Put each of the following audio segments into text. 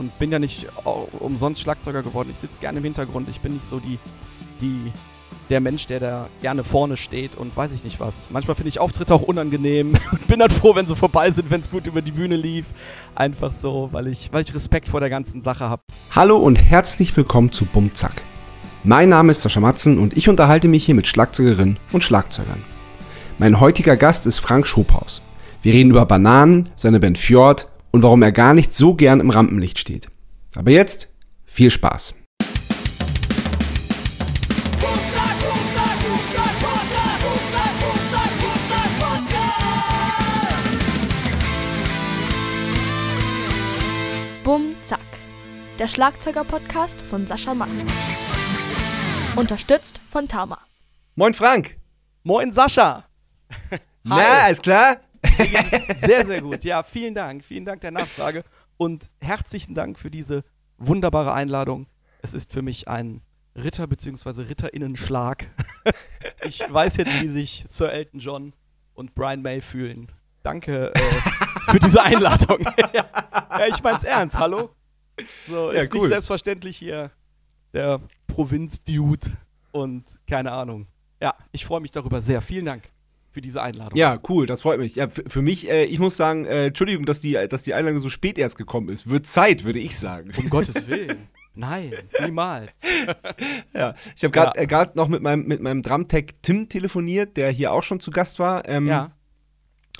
und bin ja nicht umsonst Schlagzeuger geworden. Ich sitze gerne im Hintergrund. Ich bin nicht so die, die, der Mensch, der da gerne vorne steht und weiß ich nicht was. Manchmal finde ich Auftritte auch unangenehm und bin dann froh, wenn sie vorbei sind, wenn es gut über die Bühne lief. Einfach so, weil ich, weil ich Respekt vor der ganzen Sache habe. Hallo und herzlich willkommen zu Bumzack. Mein Name ist Sascha Matzen und ich unterhalte mich hier mit Schlagzeugerinnen und Schlagzeugern. Mein heutiger Gast ist Frank Schophaus. Wir reden über Bananen, seine Band Fjord und warum er gar nicht so gern im Rampenlicht steht. Aber jetzt viel Spaß. Bum Zack, der Schlagzeuger-Podcast von Sascha Matzen. Unterstützt von Tama. Moin Frank. Moin Sascha. Na, ist klar? Sehr, sehr gut. Ja, vielen Dank. Vielen Dank der Nachfrage und herzlichen Dank für diese wunderbare Einladung. Es ist für mich ein Ritter- bzw. Ritterinnenschlag. ich weiß jetzt, wie sich Sir Elton John und Brian May fühlen. Danke äh, für diese Einladung. ja, ich mein's ernst. Hallo? So, ja, ist cool. nicht selbstverständlich hier der Provinz-Dude und keine Ahnung. Ja, ich freue mich darüber sehr. Vielen Dank für diese Einladung. Ja, cool, das freut mich. Ja, für mich, äh, ich muss sagen, äh, Entschuldigung, dass die, dass die Einladung so spät erst gekommen ist. Wird Zeit, würde ich sagen. Um Gottes Willen. Nein, niemals. ja, ich habe gerade ja. äh, noch mit meinem, mit meinem Drumtech Tim telefoniert, der hier auch schon zu Gast war. Ähm, ja.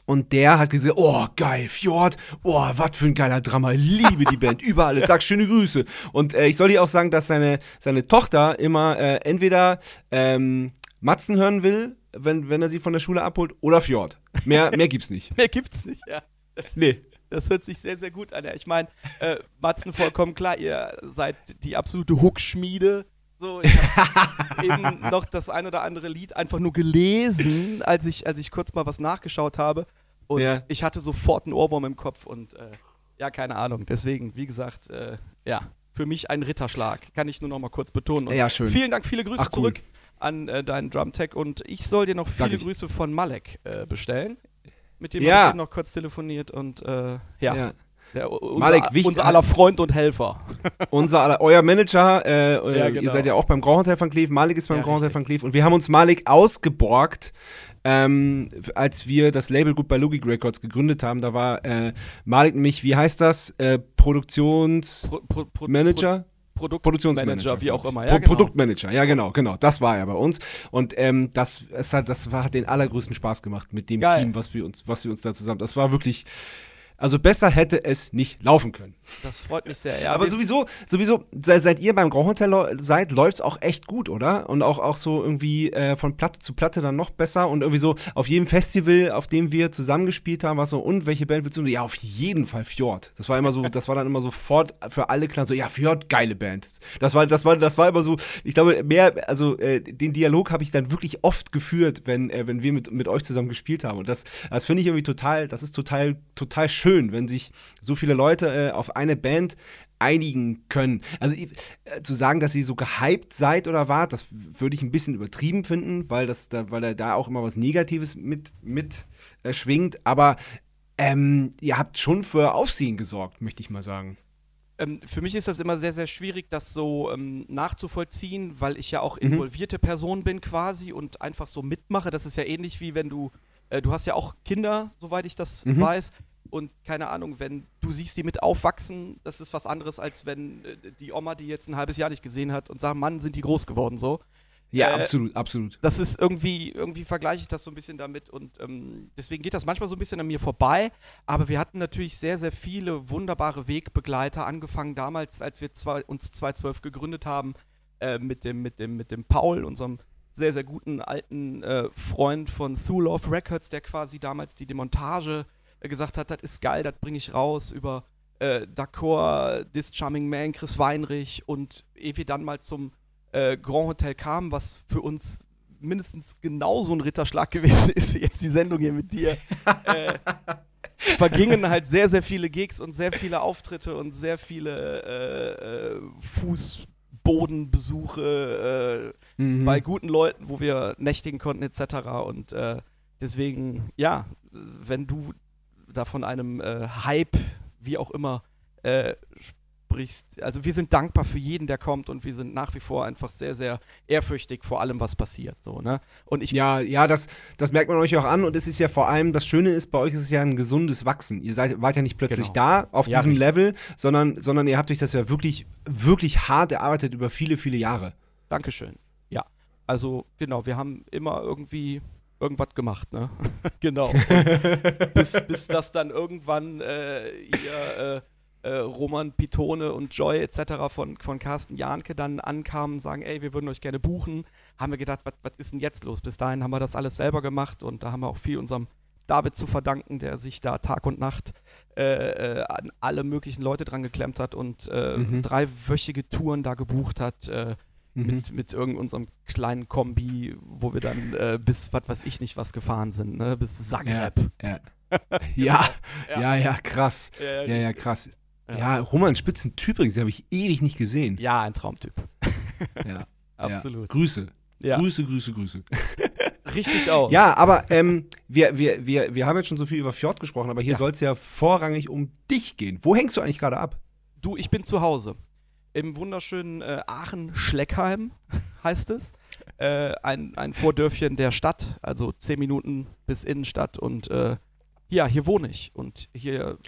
Und der hat gesagt, oh geil, Fjord, oh, was für ein geiler Drummer, liebe die Band, über alles, sag schöne Grüße. Und äh, ich soll dir auch sagen, dass seine, seine Tochter immer äh, entweder ähm, Matzen hören will wenn, wenn er sie von der Schule abholt, oder Fjord. Mehr, mehr gibt's nicht. mehr gibt's nicht, ja. Das, nee. Das hört sich sehr, sehr gut an. Ja. Ich meine, äh, Matzen, vollkommen klar, ihr seid die absolute Hookschmiede. So, ich habe eben noch das ein oder andere Lied einfach nur gelesen, als ich, als ich kurz mal was nachgeschaut habe. Und ja. ich hatte sofort einen Ohrwurm im Kopf und äh, ja, keine Ahnung. Deswegen, wie gesagt, äh, ja, für mich ein Ritterschlag. Kann ich nur noch mal kurz betonen. Und ja, schön. Vielen Dank, viele Grüße Ach, cool. zurück an äh, deinen Drumtech und ich soll dir noch viele Grüße von Malek äh, bestellen. Mit dem ja. habe ich noch kurz telefoniert und äh, ja. ja. Der, unser, Malek, unser aller Freund und Helfer. unser aller, euer Manager, äh, ja, genau. ihr seid ja auch beim Grand Hotel van Cleef, Malik ist beim ja, Grand Hotel van Cleef und wir haben uns Malik ausgeborgt, ähm, als wir das Label Gut bei Logic Records gegründet haben. Da war äh, Malik nämlich, wie heißt das, äh, Produktionsmanager? Pro, Pro, Pro, Produkt Produktionsmanager, wie auch immer. Ja, Pro genau. Produktmanager, ja genau, genau. Das war er bei uns. Und ähm, das, es hat, das war, hat den allergrößten Spaß gemacht mit dem Geil. Team, was wir uns, was wir uns da zusammen. Das war wirklich also besser hätte es nicht laufen können. Das freut mich sehr. Ja, Aber sowieso, sowieso, seit ihr beim Grand Hotel seid, läuft es auch echt gut, oder? Und auch, auch so irgendwie äh, von Platte zu Platte dann noch besser. Und irgendwie so auf jedem Festival, auf dem wir zusammengespielt haben, war so, und welche Band willst du? Ja, auf jeden Fall Fjord. Das war immer so, das war dann immer sofort für alle klar so, ja, Fjord, geile Band. Das war, das war, das war immer so, ich glaube, mehr, also äh, den Dialog habe ich dann wirklich oft geführt, wenn, äh, wenn wir mit, mit euch zusammen gespielt haben. Und das, das finde ich irgendwie total, das ist total, total schön schön, wenn sich so viele Leute äh, auf eine Band einigen können. Also äh, zu sagen, dass ihr so gehypt seid oder wart, das würde ich ein bisschen übertrieben finden, weil das da, weil da auch immer was Negatives mit, mit äh, schwingt. Aber ähm, ihr habt schon für Aufsehen gesorgt, möchte ich mal sagen. Ähm, für mich ist das immer sehr, sehr schwierig, das so ähm, nachzuvollziehen, weil ich ja auch mhm. involvierte mhm. Person bin quasi und einfach so mitmache. Das ist ja ähnlich wie wenn du, äh, du hast ja auch Kinder, soweit ich das mhm. weiß. Und keine Ahnung, wenn du siehst, die mit aufwachsen, das ist was anderes, als wenn äh, die Oma, die jetzt ein halbes Jahr nicht gesehen hat und sagt, Mann, sind die groß geworden so. Ja, äh, absolut, absolut. Das ist irgendwie, irgendwie vergleiche ich das so ein bisschen damit und ähm, deswegen geht das manchmal so ein bisschen an mir vorbei. Aber wir hatten natürlich sehr, sehr viele wunderbare Wegbegleiter, angefangen damals, als wir zwei, uns 2012 gegründet haben, äh, mit, dem, mit, dem, mit dem Paul, unserem sehr, sehr guten alten äh, Freund von Thule of Records, der quasi damals die Demontage gesagt hat, das ist geil, das bringe ich raus über äh, D'accord, This Charming Man, Chris Weinrich und ehe wir dann mal zum äh, Grand Hotel kamen, was für uns mindestens genauso ein Ritterschlag gewesen ist, jetzt die Sendung hier mit dir, äh, vergingen halt sehr, sehr viele Gigs und sehr viele Auftritte und sehr viele äh, äh, Fußbodenbesuche äh, mhm. bei guten Leuten, wo wir nächtigen konnten etc. Und äh, deswegen, ja, wenn du da von einem äh, Hype, wie auch immer, äh, ansprichst. Also wir sind dankbar für jeden, der kommt und wir sind nach wie vor einfach sehr, sehr ehrfürchtig vor allem, was passiert. So, ne? Und ich Ja, ja, das, das merkt man euch auch an und es ist ja vor allem, das Schöne ist, bei euch ist es ja ein gesundes Wachsen. Ihr seid, wart ja nicht plötzlich Genau. da auf Ja, diesem richtig. Level, sondern, sondern ihr habt euch das ja wirklich, wirklich hart erarbeitet über viele, viele Jahre. Dankeschön. Ja. Also, genau, wir haben immer irgendwie irgendwas gemacht, ne? genau. Bis, bis das dann irgendwann äh, ihr äh, äh, Roman Pitone und Joy etc. von, von Carsten Jahnke dann ankamen und sagen, ey, wir würden euch gerne buchen, haben wir gedacht, was was ist denn jetzt los? Bis dahin haben wir das alles selber gemacht und da haben wir auch viel unserem David zu verdanken, der sich da Tag und Nacht äh, äh, an alle möglichen Leute dran geklemmt hat und äh, Mhm. dreiwöchige Touren da gebucht hat. Äh, Mhm. mit, mit irgendeinem kleinen Kombi, wo wir dann äh, bis, was weiß ich nicht, was gefahren sind, ne? bis Zagreb. Ja. ja, Ja. ja, ja, krass. Ja, Ja, krass. Ja. Ja, Roman Spitzentyp übrigens, den habe ich ewig nicht gesehen. Ja, ein Traumtyp. Ja, Absolut. Grüße. Grüße, Grüße, Grüße. richtig aus. Ja, aber ähm, wir, wir, wir, wir haben jetzt schon so viel über Fjord gesprochen, aber hier Ja. soll es ja vorrangig um dich gehen. Wo hängst du eigentlich gerade ab? Du, ich bin zu Hause. Im wunderschönen äh, Aachen-Schleckheim heißt es. Äh, ein, ein Vordörfchen der Stadt, also zehn Minuten bis Innenstadt. Und äh, ja, hier wohne ich und hier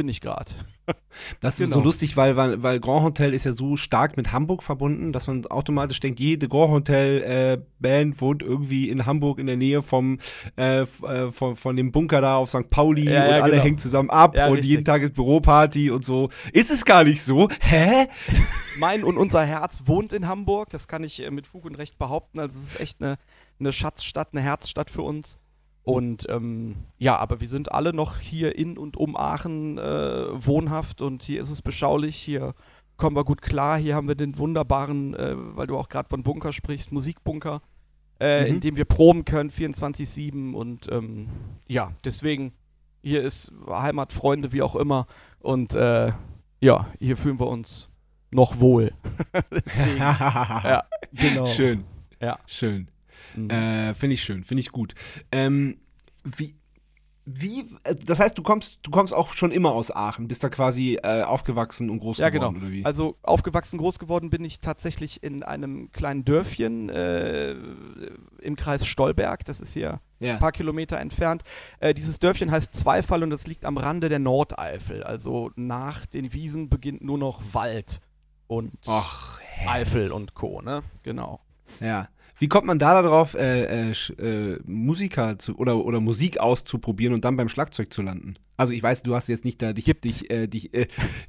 bin ich gerade. Das ist Genau. so lustig, weil, weil, weil Grand Hotel ist ja so stark mit Hamburg verbunden, dass man automatisch denkt, jede Grand Hotel äh, Band wohnt irgendwie in Hamburg in der Nähe vom, äh, äh, von, von dem Bunker da auf St. Pauli Ja, und ja, alle genau. hängen zusammen ab Ja, und richtig. jeden Tag ist Büroparty und so. Ist es gar nicht so? Hä? Mein und unser Herz wohnt in Hamburg, das kann ich äh, mit Fug und Recht behaupten. Also es ist echt eine, eine Schatzstadt, eine Herzstadt für uns. Und ähm, ja, aber wir sind alle noch hier in und um Aachen äh, wohnhaft und hier ist es beschaulich, hier kommen wir gut klar, hier haben wir den wunderbaren, äh, weil du auch gerade von Bunker sprichst, Musikbunker, äh, Mhm. in dem wir proben können, 24-7 und ähm, ja, deswegen, hier ist Heimat, Freunde, wie auch immer und äh, ja, hier fühlen wir uns noch wohl. Deswegen, ja, genau. Schön. Ja. Schön. Mhm. Äh, finde ich schön, finde ich gut. Ähm, wie, wie, äh, das heißt, du kommst, du kommst auch schon immer aus Aachen, bist da quasi äh, aufgewachsen und groß Ja, geworden, genau. oder wie? Also aufgewachsen, groß geworden bin ich tatsächlich in einem kleinen Dörfchen äh, im Kreis Stolberg. Das ist hier ja. ein paar Kilometer entfernt. Äh, dieses Dörfchen heißt Zweifall und das liegt am Rande der Nordeifel. Also nach den Wiesen beginnt nur noch Wald und Ach, Eifel und Co. Ne? Genau. ja. Wie kommt man da darauf, äh, äh, äh, Musiker zu, oder, oder Musik auszuprobieren und dann beim Schlagzeug zu landen? Also ich weiß, du hast jetzt nicht da dich, dich, äh, dich, äh,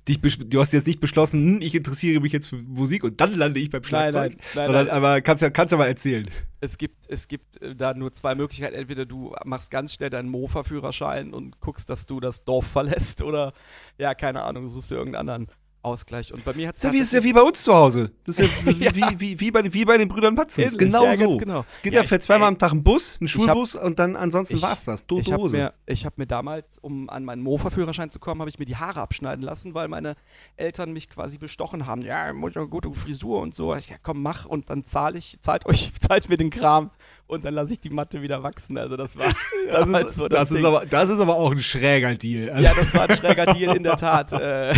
dich du hast jetzt nicht beschlossen, hm, ich interessiere mich jetzt für Musik und dann lande ich beim Schlagzeug. nein, sondern, nein. aber kannst ja, kannst ja mal erzählen. Es gibt, es gibt äh, da nur zwei Möglichkeiten. Entweder du machst ganz schnell deinen Mofa-Führerschein und guckst, dass du das Dorf verlässt oder, ja, keine Ahnung, suchst dir irgendeinen anderen Ausgleich. Und bei mir hat es ja, wie, ist ja wie bei uns zu Hause. Das ist ja, wie, Ja. wie, wie, wie, bei, wie bei den Brüdern ist Ähnlich, genau ja, so. genau. Geht Ja, ja, fährt ich- zweimal ey, am Tag ein Bus, ein hab- Schulbus und dann ansonsten ich- war's das. Ich Tote habe Hose. mir, ich hab mir damals, um an meinen Mofa-Führerschein zu kommen, habe ich mir die Haare abschneiden lassen, weil meine Eltern mich quasi bestochen haben. Ja, muss ja eine gute Frisur und so. Ich, ja, komm, mach und dann zahle ich, zahlt euch, zahlt mir den Kram und dann lasse ich die Matte wieder wachsen. Also das war das, ist, so das, ist Ding. aber, das ist aber auch ein schräger Deal. Also, Ja, das war ein schräger Deal in der Tat. Äh,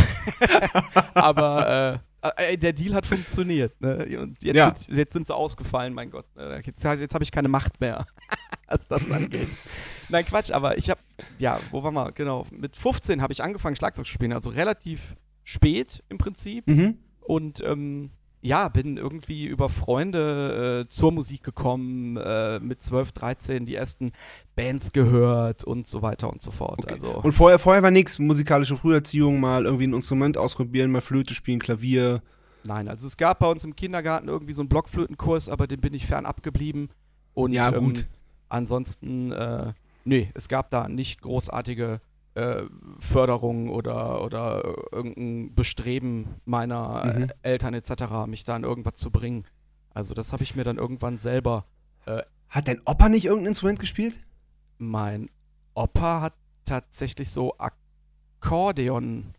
aber äh, äh, der Deal hat funktioniert. Ne? Und jetzt, Ja. sind, jetzt sind sie ausgefallen, mein Gott. Äh, Jetzt, jetzt habe ich keine Macht mehr, was das angeht. Nein, Quatsch, aber ich habe, ja, wo waren wir? Genau, mit 15 habe ich angefangen, Schlagzeug zu spielen, also relativ spät im Prinzip. Mhm. Und ähm, ja, bin irgendwie über Freunde äh, zur Musik gekommen, äh, mit 12, 13 die ersten Bands gehört und so weiter und so fort. Okay. Also, Und vorher, vorher war nichts, musikalische Früherziehung, mal irgendwie ein Instrument ausprobieren, mal Flöte spielen, Klavier. Nein, also es gab bei uns im Kindergarten irgendwie so einen Blockflötenkurs, aber den bin ich fernab geblieben. Und Ja, gut. Ähm, ansonsten, äh, nee, es gab da nicht großartige äh, Förderung oder, oder irgendein Bestreben meiner Mhm. äh, Eltern etc., mich da in irgendwas zu bringen. Also das habe ich mir dann irgendwann selber. Hat dein Opa nicht irgendein Instrument gespielt? Mein Opa hat tatsächlich so Akkordeon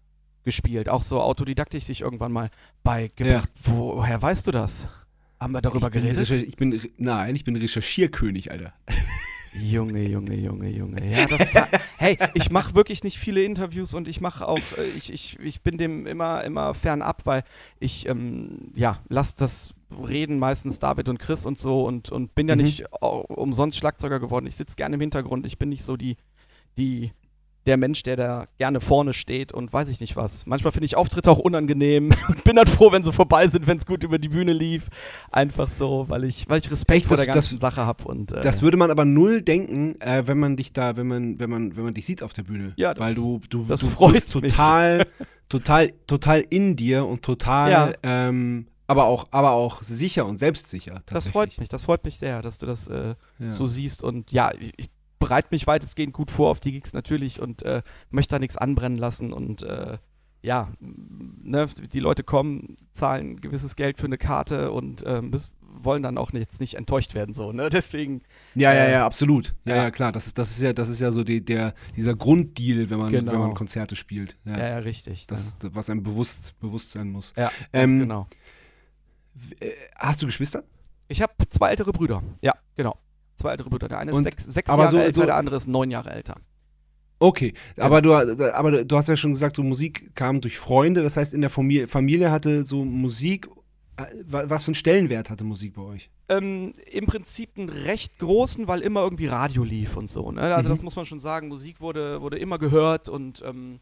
gespielt, auch so autodidaktisch sich irgendwann mal beigebracht. Woher weißt du das? Haben wir darüber ich bin geredet? Recher- Ich bin, nein, ich bin Recherchierkönig, Alter. Junge, Junge, Junge, Junge. Ja, das kann, hey, ich mache wirklich nicht viele Interviews und ich mache auch, äh, ich, ich, ich bin dem immer, immer fernab, weil ich, ähm, ja, lass das reden meistens David und Chris und so und, und bin ja Mhm. nicht au- umsonst Schlagzeuger geworden. Ich sitze gerne im Hintergrund. Ich bin nicht so die, die, der Mensch, der da gerne vorne steht und weiß ich nicht was. Manchmal finde ich Auftritte auch unangenehm und bin dann froh, wenn sie vorbei sind, wenn es gut über die Bühne lief. Einfach so, weil ich, weil ich Respekt Echt, vor das- der ganzen Sache habe und äh, Das würde man aber null denken, äh, wenn man dich da, wenn man, wenn man, wenn man dich sieht auf der Bühne. Ja, das- Weil du, du, das du freut total, total, total in dir und total, Ja. ähm, aber auch, aber auch sicher und selbstsicher. Das freut mich, das freut mich sehr, dass du das äh, Ja. so siehst. Und ja, ich bereite mich weitestgehend gut vor auf die Gigs natürlich und äh, möchte da nichts anbrennen lassen. Und äh, ja, ne, die Leute kommen, zahlen gewisses Geld für eine Karte und äh, müssen, wollen dann auch jetzt nicht enttäuscht werden. So, ne? Deswegen, Ja, ja, Äh, ja, absolut. Ja, ja. ja, klar. Das ist, das ist ja, das ist ja so die, der, dieser Grunddeal, wenn man, Genau. wenn man Konzerte spielt. Ja. ja, ja, richtig. Das ist, was einem bewusst, bewusst sein muss. ja, ähm, genau. Äh, Hast du Geschwister? Ich habe zwei ältere Brüder. Ja, genau. Zwei ältere Brüder. Der eine ist Und- sechs, sechs Jahre so- älter, so- der andere ist neun Jahre älter. Okay, aber, du, aber du hast ja schon gesagt, so Musik kam durch Freunde. Das heißt, in der Familie, Familie hatte so Musik, wa- was für einen Stellenwert hatte Musik bei euch? Ähm, Im Prinzip einen recht großen, weil immer irgendwie Radio lief und so. Ne? Also Mhm. das muss man schon sagen. Musik wurde, wurde immer gehört und ähm,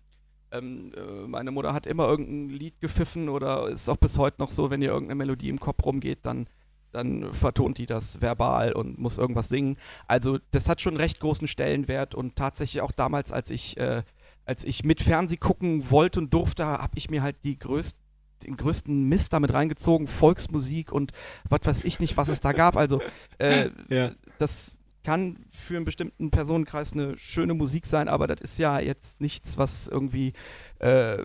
ähm, äh, meine Mutter hat immer irgendein Lied gepfiffen oder ist auch bis heute noch so, wenn ihr irgendeine Melodie im Kopf rumgeht, dann, dann vertont die das verbal und muss irgendwas singen. Also das hat schon einen recht großen Stellenwert und tatsächlich auch damals, als ich, äh, als ich mit Fernseh gucken wollte und durfte, habe ich mir halt die größten den größten Mist damit reingezogen, Volksmusik und was weiß ich nicht, was es da gab. Also äh, Ja. das kann für einen bestimmten Personenkreis eine schöne Musik sein, aber das ist ja jetzt nichts, was irgendwie äh,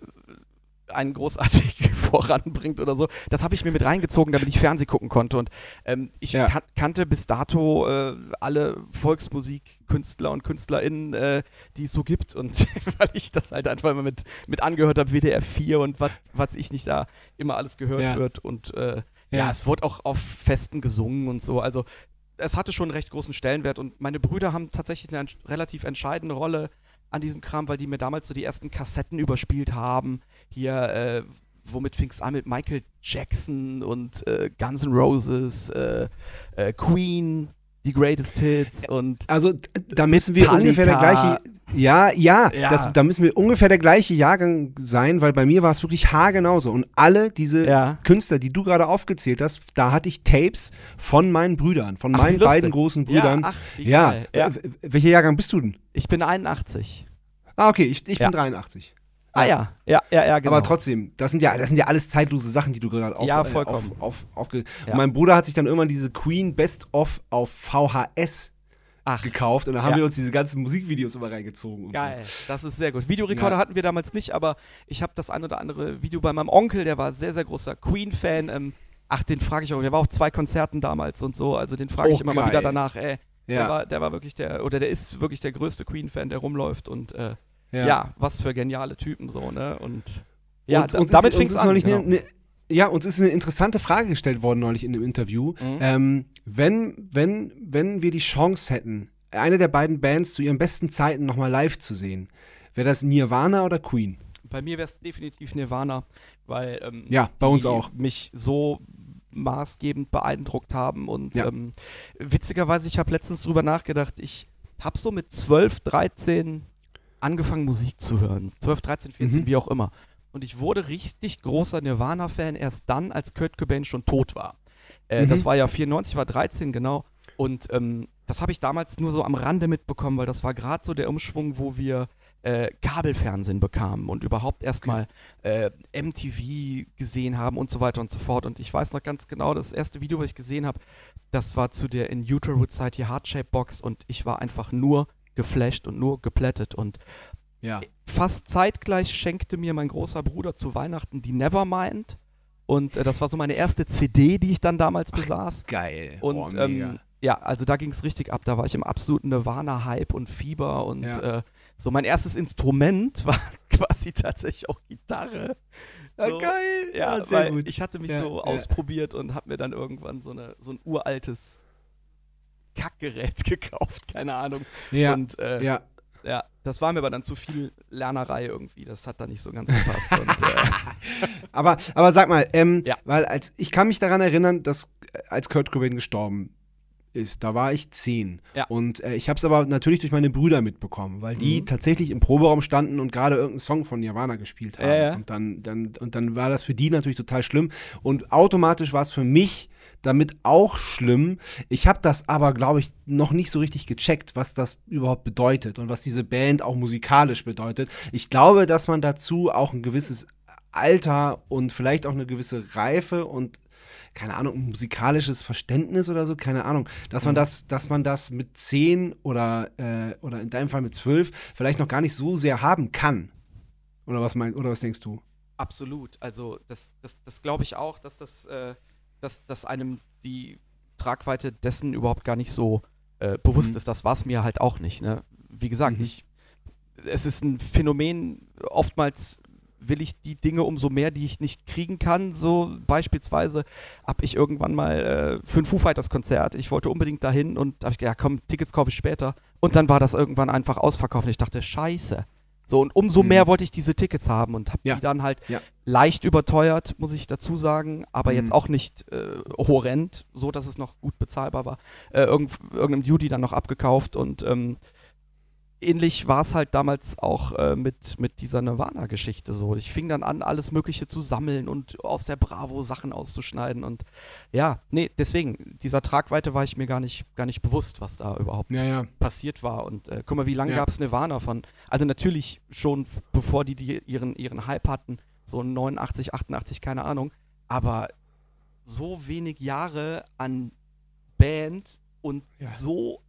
einen großartig voranbringt oder so. Das habe ich mir mit reingezogen, damit ich Fernseh gucken konnte. Und ähm, ich Ja. kan kannte bis dato äh, alle Volksmusikkünstler und KünstlerInnen, äh, die es so gibt. Und weil ich das halt einfach immer mit, mit angehört habe, WDR 4 und was was ich nicht da immer alles gehört Ja. wird. Und äh, ja. Ja. es wurde auch auf Festen gesungen und so. Also es hatte schon einen recht großen Stellenwert und meine Brüder haben tatsächlich eine relativ entscheidende Rolle an diesem Kram, weil die mir damals so die ersten Kassetten überspielt haben. Hier, äh, womit fing es an mit Michael Jackson und äh, Guns N' Roses, äh, äh, Queen, die Greatest Hits und Also da müssen wir Metallica. ungefähr der gleiche. Ja, ja, Ja. Das, da müssen wir ungefähr der gleiche Jahrgang sein, weil bei mir war es wirklich haargenauso. Und alle diese ja. Künstler, die du gerade aufgezählt hast, da hatte ich Tapes von meinen Brüdern, von Ach, meinen beiden großen Brüdern. Ja, ach, Ja, ja. äh, welcher Jahrgang bist du denn? Ich bin 81. Ah, okay, ich, ich bin 83. Ah ja, ja, ja, ja, genau. Aber trotzdem, das sind ja, das sind ja alles zeitlose Sachen, die du gerade auf, Ja, äh, vollkommen. auf, auf, aufge Ja. Und mein Bruder hat sich dann irgendwann diese Queen Best of auf VHS Ach, gekauft und dann haben Ja. wir uns diese ganzen Musikvideos immer reingezogen. Und Geil, das ist sehr gut. Videorekorder Ja. hatten wir damals nicht, aber ich habe das ein oder andere Video bei meinem Onkel, der war sehr, sehr großer Queen-Fan. Ähm, ach, den frage ich auch, der war auf zwei Konzerten damals und so, also den frage ich Oh, immer mal geil. wieder danach, ey. So. Der, Ja, war, der war wirklich der, oder der ist wirklich der größte Queen-Fan, der rumläuft und äh, ja. ja. was für geniale Typen so, ne? Und ja, und, uns damit fing es an. neulich genau. ne, ne, ja, uns ist eine interessante Frage gestellt worden neulich in dem Interview. Mhm. Ähm, wenn, wenn, wenn wir die Chance hätten, eine der beiden Bands zu ihren besten Zeiten nochmal live zu sehen, wäre das Nirvana oder Queen? Bei mir wäre es definitiv Nirvana, weil ähm, Ja, bei uns auch. mich so maßgebend beeindruckt haben und Ja. ähm, witzigerweise, ich habe letztens drüber nachgedacht, ich habe so mit 12, 13 angefangen Musik zu hören, 12, 13, 14, Mhm. wie auch immer. Und ich wurde richtig großer Nirvana-Fan erst dann, als Kurt Cobain schon tot war. Äh, Mhm. Das war ja 94, war 13 genau. Und ähm, das habe ich damals nur so am Rande mitbekommen, weil das war gerade so der Umschwung, wo wir äh, Kabelfernsehen bekamen und überhaupt erstmal äh, MTV gesehen haben und so weiter und so fort. Und ich weiß noch ganz genau, das erste Video, was ich gesehen habe, das war zu der In Utero-Zeit hier Heartshape Box und ich war einfach nur geflasht und nur geplättet. Und Ja. fast zeitgleich schenkte mir mein großer Bruder zu Weihnachten die Nevermind. Und äh, das war so meine erste CD, die ich dann damals besaß. Geil. Und oh, ähm, ja, also da ging es richtig ab. Da war ich im absoluten Nirvana-Hype und Fieber und Ja. äh, so mein erstes Instrument war quasi tatsächlich auch Gitarre. Ja, so, geil. Ja, sehr weil ich hatte mich Ja, so ja. ausprobiert und habe mir dann irgendwann so, eine, so ein uraltes Kackgerät gekauft, keine Ahnung. Ja, Und äh, ja. ja, das war mir aber dann zu viel Lernerei irgendwie. Das hat da nicht so ganz gepasst. und, äh, Aber, aber sag mal, ähm, Ja. weil als ich kann mich daran erinnern, dass äh, als Kurt Cobain gestorben ist, da war ich zehn. Ja. Und äh, ich habe es aber natürlich durch meine Brüder mitbekommen, weil die Mhm. tatsächlich im Proberaum standen und gerade irgendeinen Song von Nirvana gespielt haben. Ja. Und, dann, dann, und dann war das für die natürlich total schlimm. Und automatisch war es für mich damit auch schlimm. Ich habe das aber, glaube ich, noch nicht so richtig gecheckt, was das überhaupt bedeutet und was diese Band auch musikalisch bedeutet. Ich glaube, dass man dazu auch ein gewisses Alter und vielleicht auch eine gewisse Reife und keine Ahnung, ein musikalisches Verständnis oder so, keine Ahnung, dass man Mhm. das, dass man das mit zehn oder, äh, oder in deinem Fall mit zwölf vielleicht noch gar nicht so sehr haben kann. Oder was meinst, oder was denkst du? Absolut. Also das, das, das glaube ich auch, dass das, äh, dass, dass einem die Tragweite dessen überhaupt gar nicht so äh, bewusst Mhm. ist. Das war es mir halt auch nicht. Ne? Wie gesagt, Mhm. ich, es ist ein Phänomen, oftmals will ich die Dinge umso mehr, die ich nicht kriegen kann. So beispielsweise habe ich irgendwann mal äh, für ein Foo Fighters Konzert, ich wollte unbedingt dahin und habe ich gedacht, ja komm, Tickets kaufe ich später. Und dann war das irgendwann einfach ausverkauft und ich dachte, scheiße. So, und umso Mhm. mehr wollte ich diese Tickets haben und habe Ja. die dann halt Ja. leicht überteuert, muss ich dazu sagen, aber Mhm. jetzt auch nicht äh, horrend, so dass es noch gut bezahlbar war. Äh, irgend, irgendeinem Duty dann noch abgekauft und ähm, ähnlich war es halt damals auch äh, mit, mit dieser Nirvana-Geschichte so. Ich fing dann an, alles Mögliche zu sammeln und aus der Bravo Sachen auszuschneiden und ja, nee, deswegen, dieser Tragweite war ich mir gar nicht, gar nicht bewusst, was da überhaupt Ja, ja. passiert war. Und äh, guck mal, wie lange Ja. gab es Nirvana von? Also natürlich schon, bevor die, die ihren, ihren Hype hatten, so 89, 88, keine Ahnung. Aber so wenig Jahre an Band und so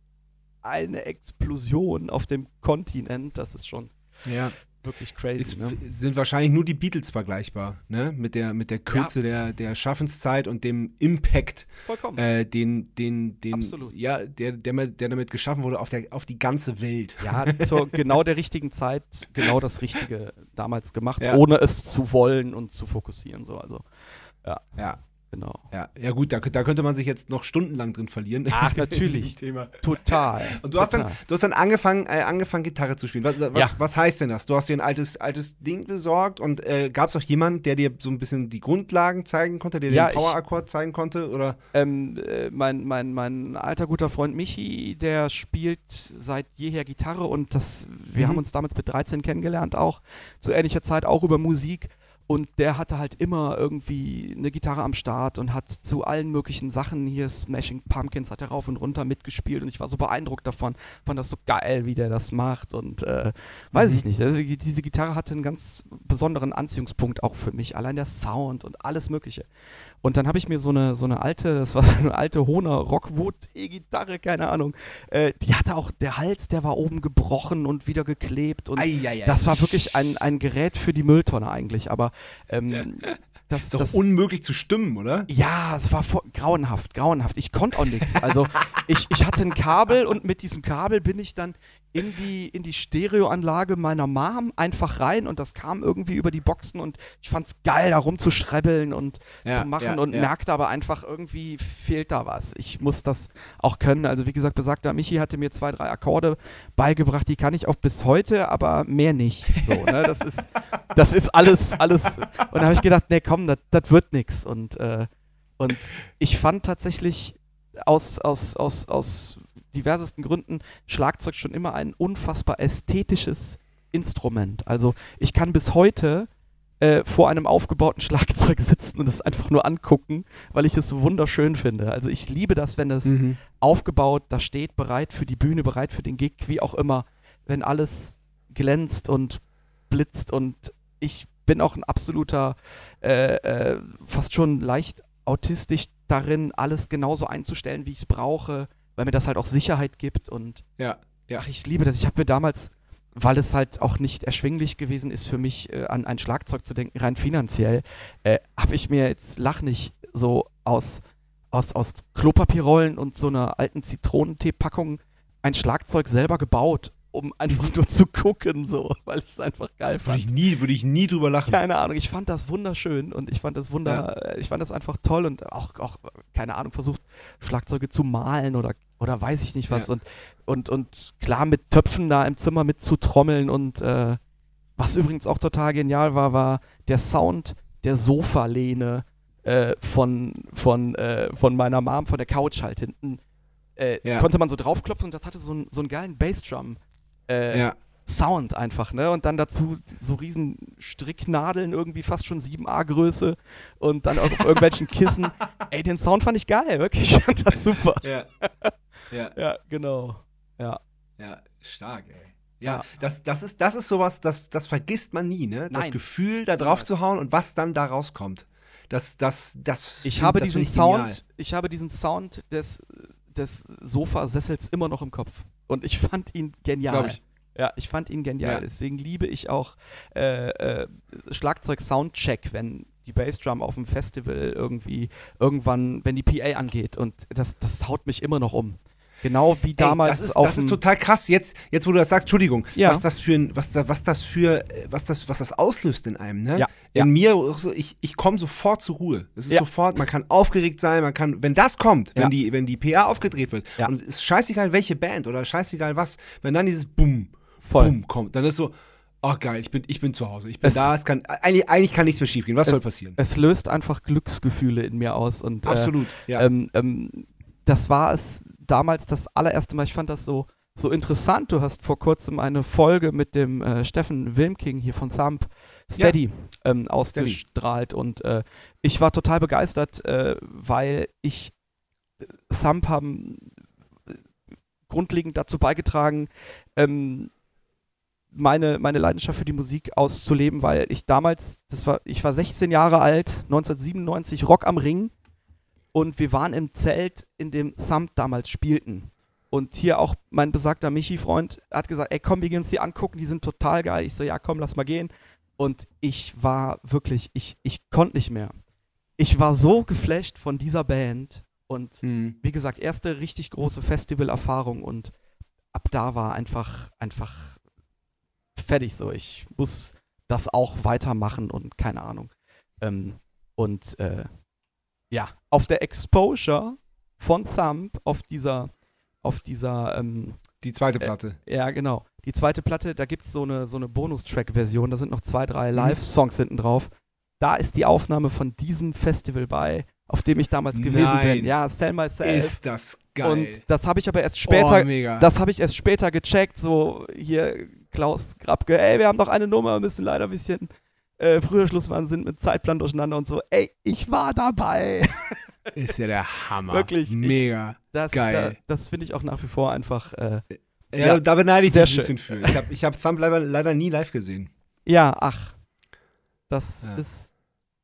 eine Explosion auf dem Kontinent, das ist schon ja. wirklich crazy. Es ne? sind wahrscheinlich nur die Beatles vergleichbar, ne? Mit der, mit der Kürze der, der Schaffenszeit und dem Impact, äh, den, den, den, Absolut. ja, der, der, der damit geschaffen wurde auf, der, auf die ganze Welt. ja, zur genau der richtigen Zeit genau das Richtige damals gemacht, Ja. ohne es zu wollen und zu fokussieren. So, also, Ja, genau. ja, ja gut, da, da könnte man sich jetzt noch stundenlang drin verlieren. Ach, natürlich. Thema. Total. Und du hast dann, total. du hast dann angefangen, äh, angefangen, Gitarre zu spielen. Was, was, Ja. was heißt denn das? Du hast dir ein altes, altes Ding besorgt und äh, gab es auch jemanden, der dir so ein bisschen die Grundlagen zeigen konnte, der dir Ja, den Powerakkord zeigen konnte? Oder? Ähm, äh, mein, mein, mein alter guter Freund Michi, der spielt seit jeher Gitarre und das, wir Mhm. haben uns damals mit 13 kennengelernt, auch zu ähnlicher Zeit auch über Musik. Und der hatte halt immer irgendwie eine Gitarre am Start und hat zu allen möglichen Sachen hier Smashing Pumpkins hat er rauf und runter mitgespielt und ich war so beeindruckt davon, fand das so geil, wie der das macht und äh, weiß Mhm. ich nicht. Also, die- diese Gitarre hatte einen ganz besonderen Anziehungspunkt auch für mich, allein der Sound und alles Mögliche. Und dann habe ich mir so eine, so eine alte, das war so eine alte Hohner Rockwood E-Gitarre, keine Ahnung. Äh, die hatte auch, der Hals, der war oben gebrochen und wieder geklebt. Und Eieiei. das war wirklich ein, ein Gerät für die Mülltonne eigentlich. Aber ähm, das, ist doch das, unmöglich zu stimmen, oder? ja, es war voll, grauenhaft, grauenhaft. Ich konnte auch nichts. Also ich, ich hatte ein Kabel und mit diesem Kabel bin ich dann in die, in die Stereoanlage meiner Mom einfach rein und das kam irgendwie über die Boxen und ich fand's geil, da rumzuschrebbeln und Ja, zu machen ja, und ja. merkte aber einfach, irgendwie fehlt da was. Ich muss das auch können. Also wie gesagt, besagter Michi hatte mir zwei, drei Akkorde beigebracht, die kann ich auch bis heute, aber mehr nicht. So, ne? Das ist, das ist alles, alles. Und da habe ich gedacht, nee, komm, das wird nix. Und, äh, und ich fand tatsächlich aus, aus, aus, aus diversesten Gründen Schlagzeug schon immer ein unfassbar ästhetisches Instrument. Also ich kann bis heute äh, vor einem aufgebauten Schlagzeug sitzen und es einfach nur angucken, weil ich es so wunderschön finde. Also ich liebe das, wenn es Mhm. aufgebaut, da steht, bereit für die Bühne, bereit für den Gig, wie auch immer, wenn alles glänzt und blitzt und ich bin auch ein absoluter, äh, äh, fast schon leicht autistisch darin, alles genauso einzustellen, wie ich es brauche, weil mir das halt auch Sicherheit gibt und Ja, ja. ach, ich liebe das. Ich habe mir damals, weil es halt auch nicht erschwinglich gewesen ist für mich, äh, an ein Schlagzeug zu denken, rein finanziell, äh, habe ich mir jetzt lach nicht so aus, aus, aus Klopapierrollen und so einer alten Zitronentee-Packung ein Schlagzeug selber gebaut, um einfach nur zu gucken, so, weil ich es einfach geil Würde fand. ich, nie, würde ich nie drüber lachen. Keine Ahnung, ich fand das wunderschön und ich fand das wunder, äh, ich fand das einfach toll und auch, auch, keine Ahnung, versucht, Schlagzeuge zu malen oder oder weiß ich nicht was. Ja. Und, und, und klar, mit Töpfen da im Zimmer mit zu trommeln und äh, was übrigens auch total genial war, war der Sound der Sofalehne äh, von, von, äh, von meiner Mom, von der Couch halt hinten. Äh, Ja. Konnte man so draufklopfen und das hatte so, einen- so einen geilen Bassdrum. Äh, Ja. Sound einfach, ne? Und dann dazu so riesen Stricknadeln, irgendwie fast schon 7a-Größe und dann auf irgendwelchen Kissen. Ey, den Sound fand ich geil, wirklich. Ich fand das super. Ja. Ja. Ja, genau. Ja. Ja, stark, ey. Ja, Ja. Das, das, ist, das ist sowas, das, das vergisst man nie, ne? Das Nein. Gefühl, da drauf zu hauen und was dann da rauskommt. Das, das, das. Ich habe das diesen ich genial. Sound, ich habe diesen Sound des, des Sofasessels immer noch im Kopf. Und ich fand ihn genial. Ich. Ja, ich fand ihn genial. Ja. Deswegen liebe ich auch äh, äh, Schlagzeug-Soundcheck, wenn die Bassdrum auf dem Festival irgendwie irgendwann, wenn die PA angeht. Und das, das haut mich immer noch um. Genau wie damals Ey, das ist, das ist total krass. Jetzt, jetzt, wo du das sagst, Entschuldigung, Ja. was das für ein, was, da, was das für, äh, was das, was das auslöst in einem, ne? Ja, In ja. mir, ich, ich komme sofort zur Ruhe. Es ist Ja. sofort, man kann aufgeregt sein, man kann, wenn das kommt, wenn die, wenn die PA aufgedreht wird, und es ist scheißegal welche Band oder scheißegal was, wenn dann dieses Bumm, Voll. Bumm kommt, dann ist so, oh geil, ich bin, ich bin zu Hause, ich bin Es- da, es kann, eigentlich, eigentlich kann nichts mehr schiefgehen. Was soll passieren? Es löst einfach Glücksgefühle in mir aus. Und, äh, Absolut, ja. Ähm, ähm, das war es damals das allererste Mal. Ich fand das so, so interessant. Du hast vor kurzem eine Folge mit dem äh, Steffen Wilmking hier von Thump Steady ähm, ausgestrahlt und äh, ich war total begeistert, äh, weil ich äh, Thump haben äh, grundlegend dazu beigetragen, ähm, meine, meine Leidenschaft für die Musik auszuleben, weil ich damals, das war, ich war 16 Jahre alt, 1997, Rock am Ring und wir waren im Zelt, in dem Thump damals spielten. Und hier auch mein besagter Michi-Freund hat gesagt, ey komm, wir gehen uns die angucken, die sind total geil. Ich so, ja komm, lass mal gehen. Und ich war wirklich, ich, ich konnte nicht mehr. Ich war so geflasht von dieser Band und Mhm. wie gesagt, erste richtig große Festivalerfahrung und ab da war einfach, einfach fertig so. Ich muss das auch weitermachen und keine Ahnung. Ähm, und äh, ja, auf der Exposure von Thump, auf dieser, auf dieser, ähm, Die zweite Äh, Platte. ja genau, die zweite Platte, da gibt es so eine, so eine Bonustrack-Version, da sind noch zwei, drei Mhm. Live-Songs hinten drauf. Da ist die Aufnahme von diesem Festival bei, auf dem ich damals gewesen Nein. bin. Ja, Sell Myself. ist das geil. Und das habe ich aber erst später, oh, mega. das habe ich erst später gecheckt, so hier Klaus Grabke, ey, wir haben noch eine Nummer, müssen leider ein bisschen äh, früher Schluss machen, sind mit Zeitplan durcheinander und so. Ey, ich war dabei. ist ja der Hammer. Wirklich, ich- Mega. Das, Geil. Da, das finde ich auch nach wie vor einfach, äh, Ja, Ja, da beneide ich sehr dich ein bisschen für. Ich habe ich hab Thumb leider, leider nie live gesehen. ja, ach, das Ja. ist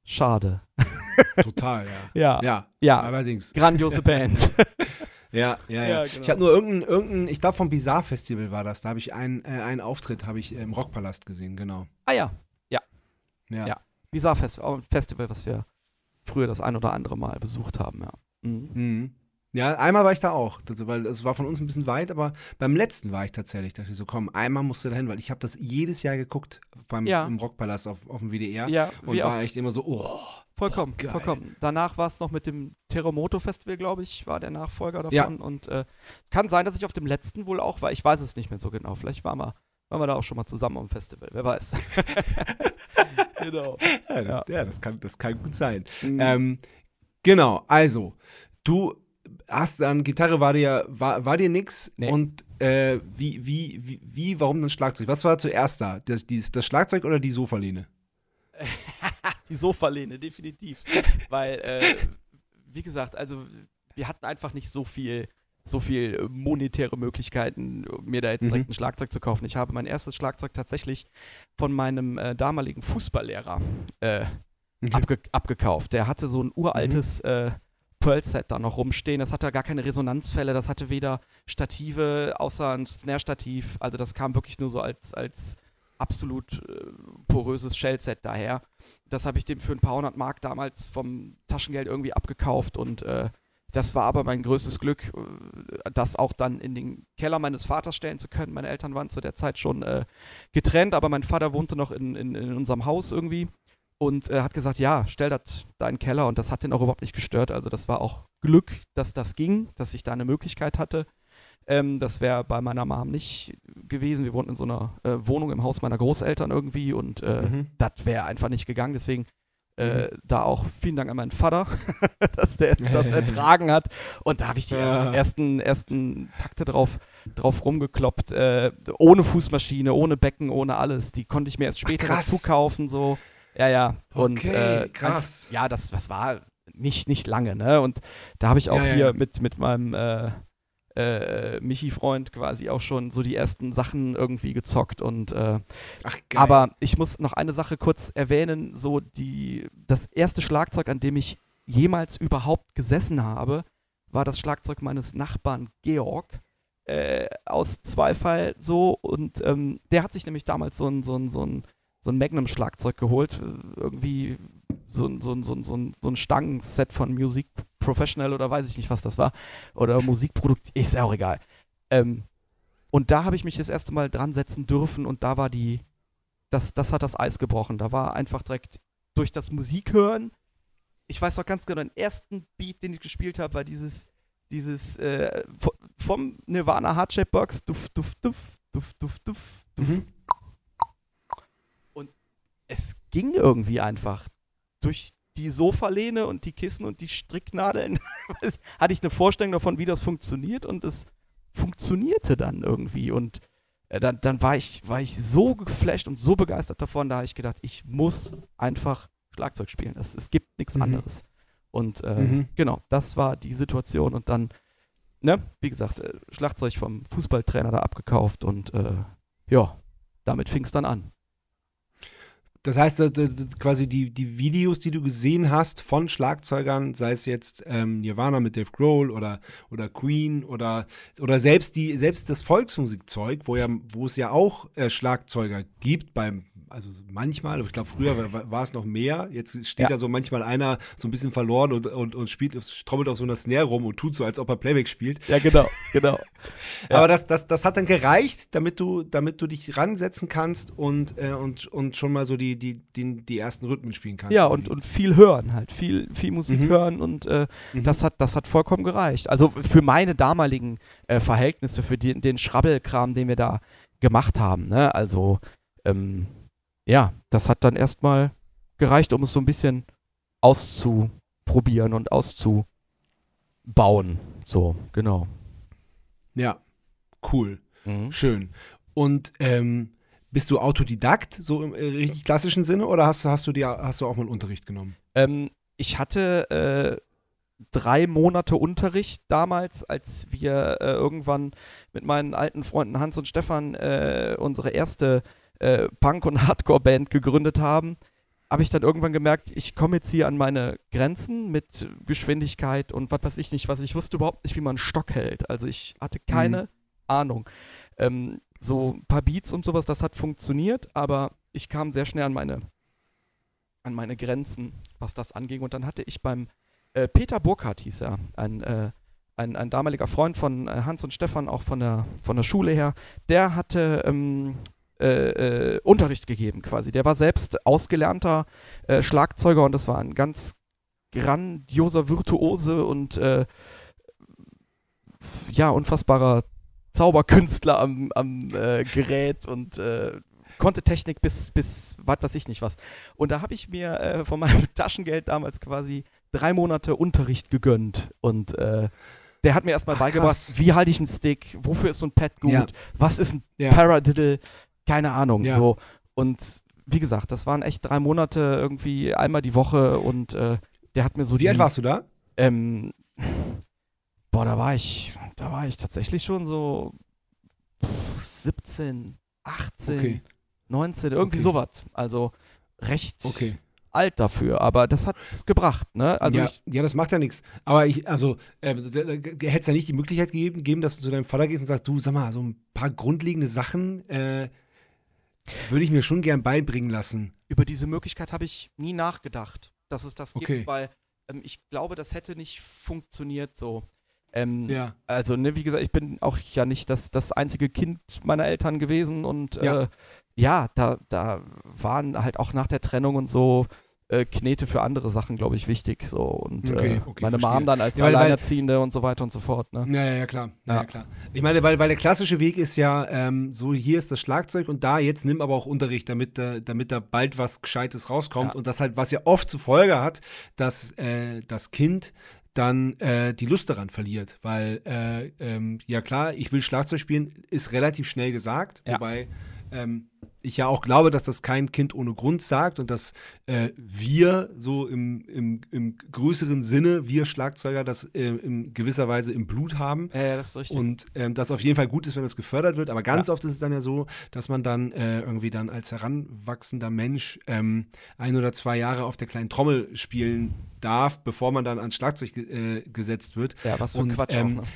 schade. Total, ja. Ja, Ja, ja, allerdings. grandiose Band. Ja, ja, ja. Genau. Ich habe nur irgendeinen, irgendein, ich glaube vom Bizarre Festival war das. Da habe ich einen, äh, einen Auftritt habe ich im Rockpalast gesehen, genau. ah ja, Ja. Ja. Bizarre auch ein Festival, was wir früher das ein oder andere Mal besucht haben, ja. Mhm. Mhm. Ja, einmal war ich da auch, weil es war von uns ein bisschen weit, aber beim letzten war ich tatsächlich, dachte ich so, komm, einmal musst du dahin, weil ich habe das jedes Jahr geguckt beim Ja. im Rockpalast auf, auf dem WDR Ja, und wir auch. war echt immer so, oh, Vollkommen, geil. vollkommen. Danach war es noch mit dem Terremoto Festival, glaube ich, war der Nachfolger davon. Ja. Und äh, kann sein, dass ich auf dem letzten wohl auch war. Ich weiß es nicht mehr so genau. Vielleicht waren wir, waren wir da auch schon mal zusammen am Festival. Wer weiß. genau. ja, das, Ja. ja. das, kann, das kann gut sein. Mhm. Ähm, genau, also, du hast dann, Gitarre war dir, war, war dir nix Nee. und äh, wie, wie, wie, wie, warum dann Schlagzeug? Was war zuerst da? Das, dieses, das Schlagzeug oder die Sofalehne? Die Sofalehne, definitiv. Weil, äh, wie gesagt, also wir hatten einfach nicht so viel, so viel äh, monetäre Möglichkeiten, mir da jetzt Mhm. direkt ein Schlagzeug zu kaufen. Ich habe mein erstes Schlagzeug tatsächlich von meinem äh, damaligen Fußballlehrer äh, Mhm. abge abgekauft. Der hatte so ein uraltes äh, Pearl-Set da noch rumstehen. Das hatte gar keine Resonanzfälle, das hatte weder Stative außer ein Snare-Stativ. Also das kam wirklich nur so als, als absolut äh, poröses Shell-Set daher. Das habe ich dem für ein paar hundert Mark damals vom Taschengeld irgendwie abgekauft und äh, das war aber mein größtes Glück, äh, das auch dann in den Keller meines Vaters stellen zu können. Meine Eltern waren zu der Zeit schon äh, getrennt, aber mein Vater wohnte noch in, in, in unserem Haus irgendwie. und äh, hat gesagt, ja, stell das da in den Keller und das hat den auch überhaupt nicht gestört. Also das war auch Glück, dass das ging, dass ich da eine Möglichkeit hatte. Ähm, das wäre bei meiner Mom nicht gewesen. Wir wohnten in so einer äh, Wohnung im Haus meiner Großeltern irgendwie und äh, Mhm. das wäre einfach nicht gegangen. Deswegen äh, da auch vielen Dank an meinen Vater, dass der das ertragen hat. Und da habe ich die Ja. ersten, ersten, ersten Takte drauf, drauf rumgekloppt. Äh, ohne Fußmaschine, ohne Becken, ohne alles. Die konnte ich mir erst später krass. dazu kaufen. So. Ja, ja. Und Okay, äh, krass. Ja, das, das war nicht, nicht lange, ne? Und da habe ich auch Ja, ja, hier ja. mit, mit meinem äh, Michi-Freund quasi auch schon so die ersten Sachen irgendwie gezockt und äh, Ach, aber ich muss noch eine Sache kurz erwähnen, so die das erste Schlagzeug, an dem ich jemals überhaupt gesessen habe, war das Schlagzeug meines Nachbarn Georg äh, aus Zweifall so und ähm, der hat sich nämlich damals so ein so ein so ein so ein Magnum-Schlagzeug geholt, äh, irgendwie so ein, so ein, so so so ein Stangenset von Musik Professional oder weiß ich nicht, was das war. Oder Musikprodukt, ist ja auch egal. Ähm, und da habe ich mich das erste Mal dran setzen dürfen und da war die, das, das hat das Eis gebrochen. Da war einfach direkt durch das Musikhören, ich weiß noch ganz genau, den ersten Beat, den ich gespielt habe, war dieses, dieses äh, vo- vom Nirvana Heartshape Box, duff, duff, duff, duff, duff, duff, duff. Mhm. Es ging irgendwie einfach. Durch die Sofalehne und die Kissen und die Stricknadeln hatte ich eine Vorstellung davon, wie das funktioniert und es funktionierte dann irgendwie und äh, dann, dann war, ich, war ich so geflasht und so begeistert davon, da habe ich gedacht, ich muss einfach Schlagzeug spielen. Es, es gibt nichts Mhm. anderes. Und äh, Mhm. genau, das war die Situation und dann, ne, wie gesagt, äh, Schlagzeug vom Fußballtrainer da abgekauft und äh, ja, damit fing es dann an. Das heißt, äh, quasi die, die Videos, die du gesehen hast von Schlagzeugern, sei es jetzt ähm, Nirvana mit Dave Grohl oder, oder Queen oder, oder selbst, die, selbst das Volksmusikzeug, wo, ja, wo es ja auch äh, Schlagzeuger gibt, beim, also manchmal, aber ich glaube, früher war- war, es noch mehr. Jetzt steht Ja. da so manchmal einer so ein bisschen verloren und, und, und spielt, trommelt auf so einer Snare rum und tut so, als ob er Playback spielt. Ja, genau, genau. Ja. Aber das, das, das hat dann gereicht, damit du, damit du dich ransetzen kannst und, äh, und, und schon mal so die, die, die, die ersten Rhythmen spielen kannst. Ja, und, und viel hören halt, viel, viel Musik Mhm. hören und äh, Mhm. das, hat, das hat vollkommen gereicht. Also für meine damaligen äh, Verhältnisse, für den, den Schrabbelkram, den wir da gemacht haben, ne? Also, ähm, ja, das hat dann erstmal gereicht, um es so ein bisschen auszuprobieren und auszubauen. So, genau. Ja, cool, Mhm. schön. Und ähm, bist du Autodidakt, so im äh, richtig klassischen Sinne, oder hast, hast, du dir, hast du auch mal Unterricht genommen? Ähm, ich hatte äh, drei Monate Unterricht damals, als wir äh, irgendwann mit meinen alten Freunden Hans und Stefan äh, unsere erste äh, Punk- und Hardcore-Band gegründet haben. Habe ich dann irgendwann gemerkt, ich komme jetzt hier an meine Grenzen mit Geschwindigkeit und was weiß ich nicht, was ich wusste überhaupt nicht, wie man einen Stock hält. Also ich hatte keine Ahnung. Ähm, so ein paar Beats und sowas, das hat funktioniert, aber ich kam sehr schnell an meine an meine Grenzen, was das anging. Und dann hatte ich beim äh, Peter Burkhardt hieß er, ein, äh, ein, ein damaliger Freund von äh, Hans und Stefan, auch von der, von der Schule her, der hatte ähm, äh, äh, Unterricht gegeben quasi. Der war selbst ausgelernter äh, Schlagzeuger und das war ein ganz grandioser Virtuose und äh, ja, unfassbarer Zauberkünstler am, am äh, Gerät und äh, konnte Technik bis, bis was weiß ich nicht was. Und da habe ich mir von meinem Taschengeld damals quasi drei Monate Unterricht gegönnt. Und der hat mir erstmal Ach, beigebracht, krass. wie halte ich einen Stick, wofür ist so ein Pad gut, Ja. was ist ein Ja. Paradiddle, keine Ahnung. Ja. So. Und wie gesagt, das waren echt drei Monate irgendwie einmal die Woche und äh, der hat mir so Wie die, alt warst du da? ähm, boah, da war ich, da war ich tatsächlich schon so pff, 17, 18, Okay. 19, irgendwie Okay. sowas. Also recht Okay. alt dafür, aber das hat's gebracht, ne? Also ja, ich, ja, das macht ja nichts. Aber ich, also, äh, hätte es ja nicht die Möglichkeit gegeben, geben, dass du zu deinem Vater gehst und sagst, du, sag mal, so ein paar grundlegende Sachen äh, würde ich mir schon gern beibringen lassen. über diese Möglichkeit habe ich nie nachgedacht, dass es das Okay. gibt, weil ähm, ich glaube, das hätte nicht funktioniert so. Ähm, Ja. Also, ne, wie gesagt, ich bin auch ja nicht das, das einzige Kind meiner Eltern gewesen und Ja. äh, ja da, da waren halt auch nach der Trennung und so äh, Knete für andere Sachen, glaube ich, wichtig. So. Und Okay, äh, okay, meine verstehe. Mom dann als Ja, weil- weil- Alleinerziehende und so weiter und so fort. Ne? Ja, ja, ja, klar. Ja, Ja. klar. Ich meine, weil, weil der klassische Weg ist ja, ähm, so hier ist das Schlagzeug und da jetzt nimm aber auch Unterricht, damit, da- damit da bald was Gescheites rauskommt. Ja. Und das halt, was ja oft zur Folge hat, dass äh, das Kind dann äh, die Lust daran verliert. Weil, äh, ähm, ja klar, ich will Schlagzeug spielen, ist relativ schnell gesagt. Ja. Wobei ähm, ich ja auch glaube, dass das kein Kind ohne Grund sagt und dass äh, wir so im, im, im größeren Sinne, wir Schlagzeuger, das äh, in gewisser Weise im Blut haben. Ja, ja, das ist richtig. Und ähm, das auf jeden Fall gut ist, wenn das gefördert wird. Aber ganz Ja. oft ist es dann ja so, dass man dann äh, irgendwie dann als heranwachsender Mensch ähm, ein oder zwei Jahre auf der kleinen Trommel spielen darf, bevor man dann ans Schlagzeug ge äh, gesetzt wird. ja, was für und, Quatsch ähm, auch. Ne?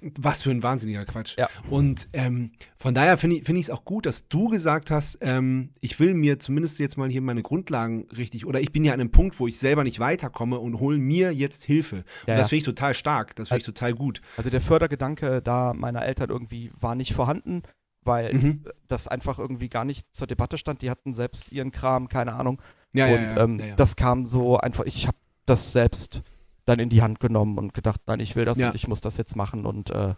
Was für ein wahnsinniger Quatsch. Ja. Und ähm, von daher finde ich es find auch gut, dass du gesagt hast, ähm, ich will mir zumindest jetzt mal hier meine Grundlagen richtig, oder ich bin ja an einem Punkt, wo ich selber nicht weiterkomme und hole mir jetzt Hilfe. Ja, und das finde ich total stark, das finde ich total gut. Also der Fördergedanke da meiner Eltern irgendwie war nicht vorhanden, weil Mhm. das einfach irgendwie gar nicht zur Debatte stand. Die hatten selbst ihren Kram, keine Ahnung. Ja, und ja, ähm, das kam so einfach, ich habe das selbst dann in die Hand genommen und gedacht, nein, ich will das Ja. und ich muss das jetzt machen und äh,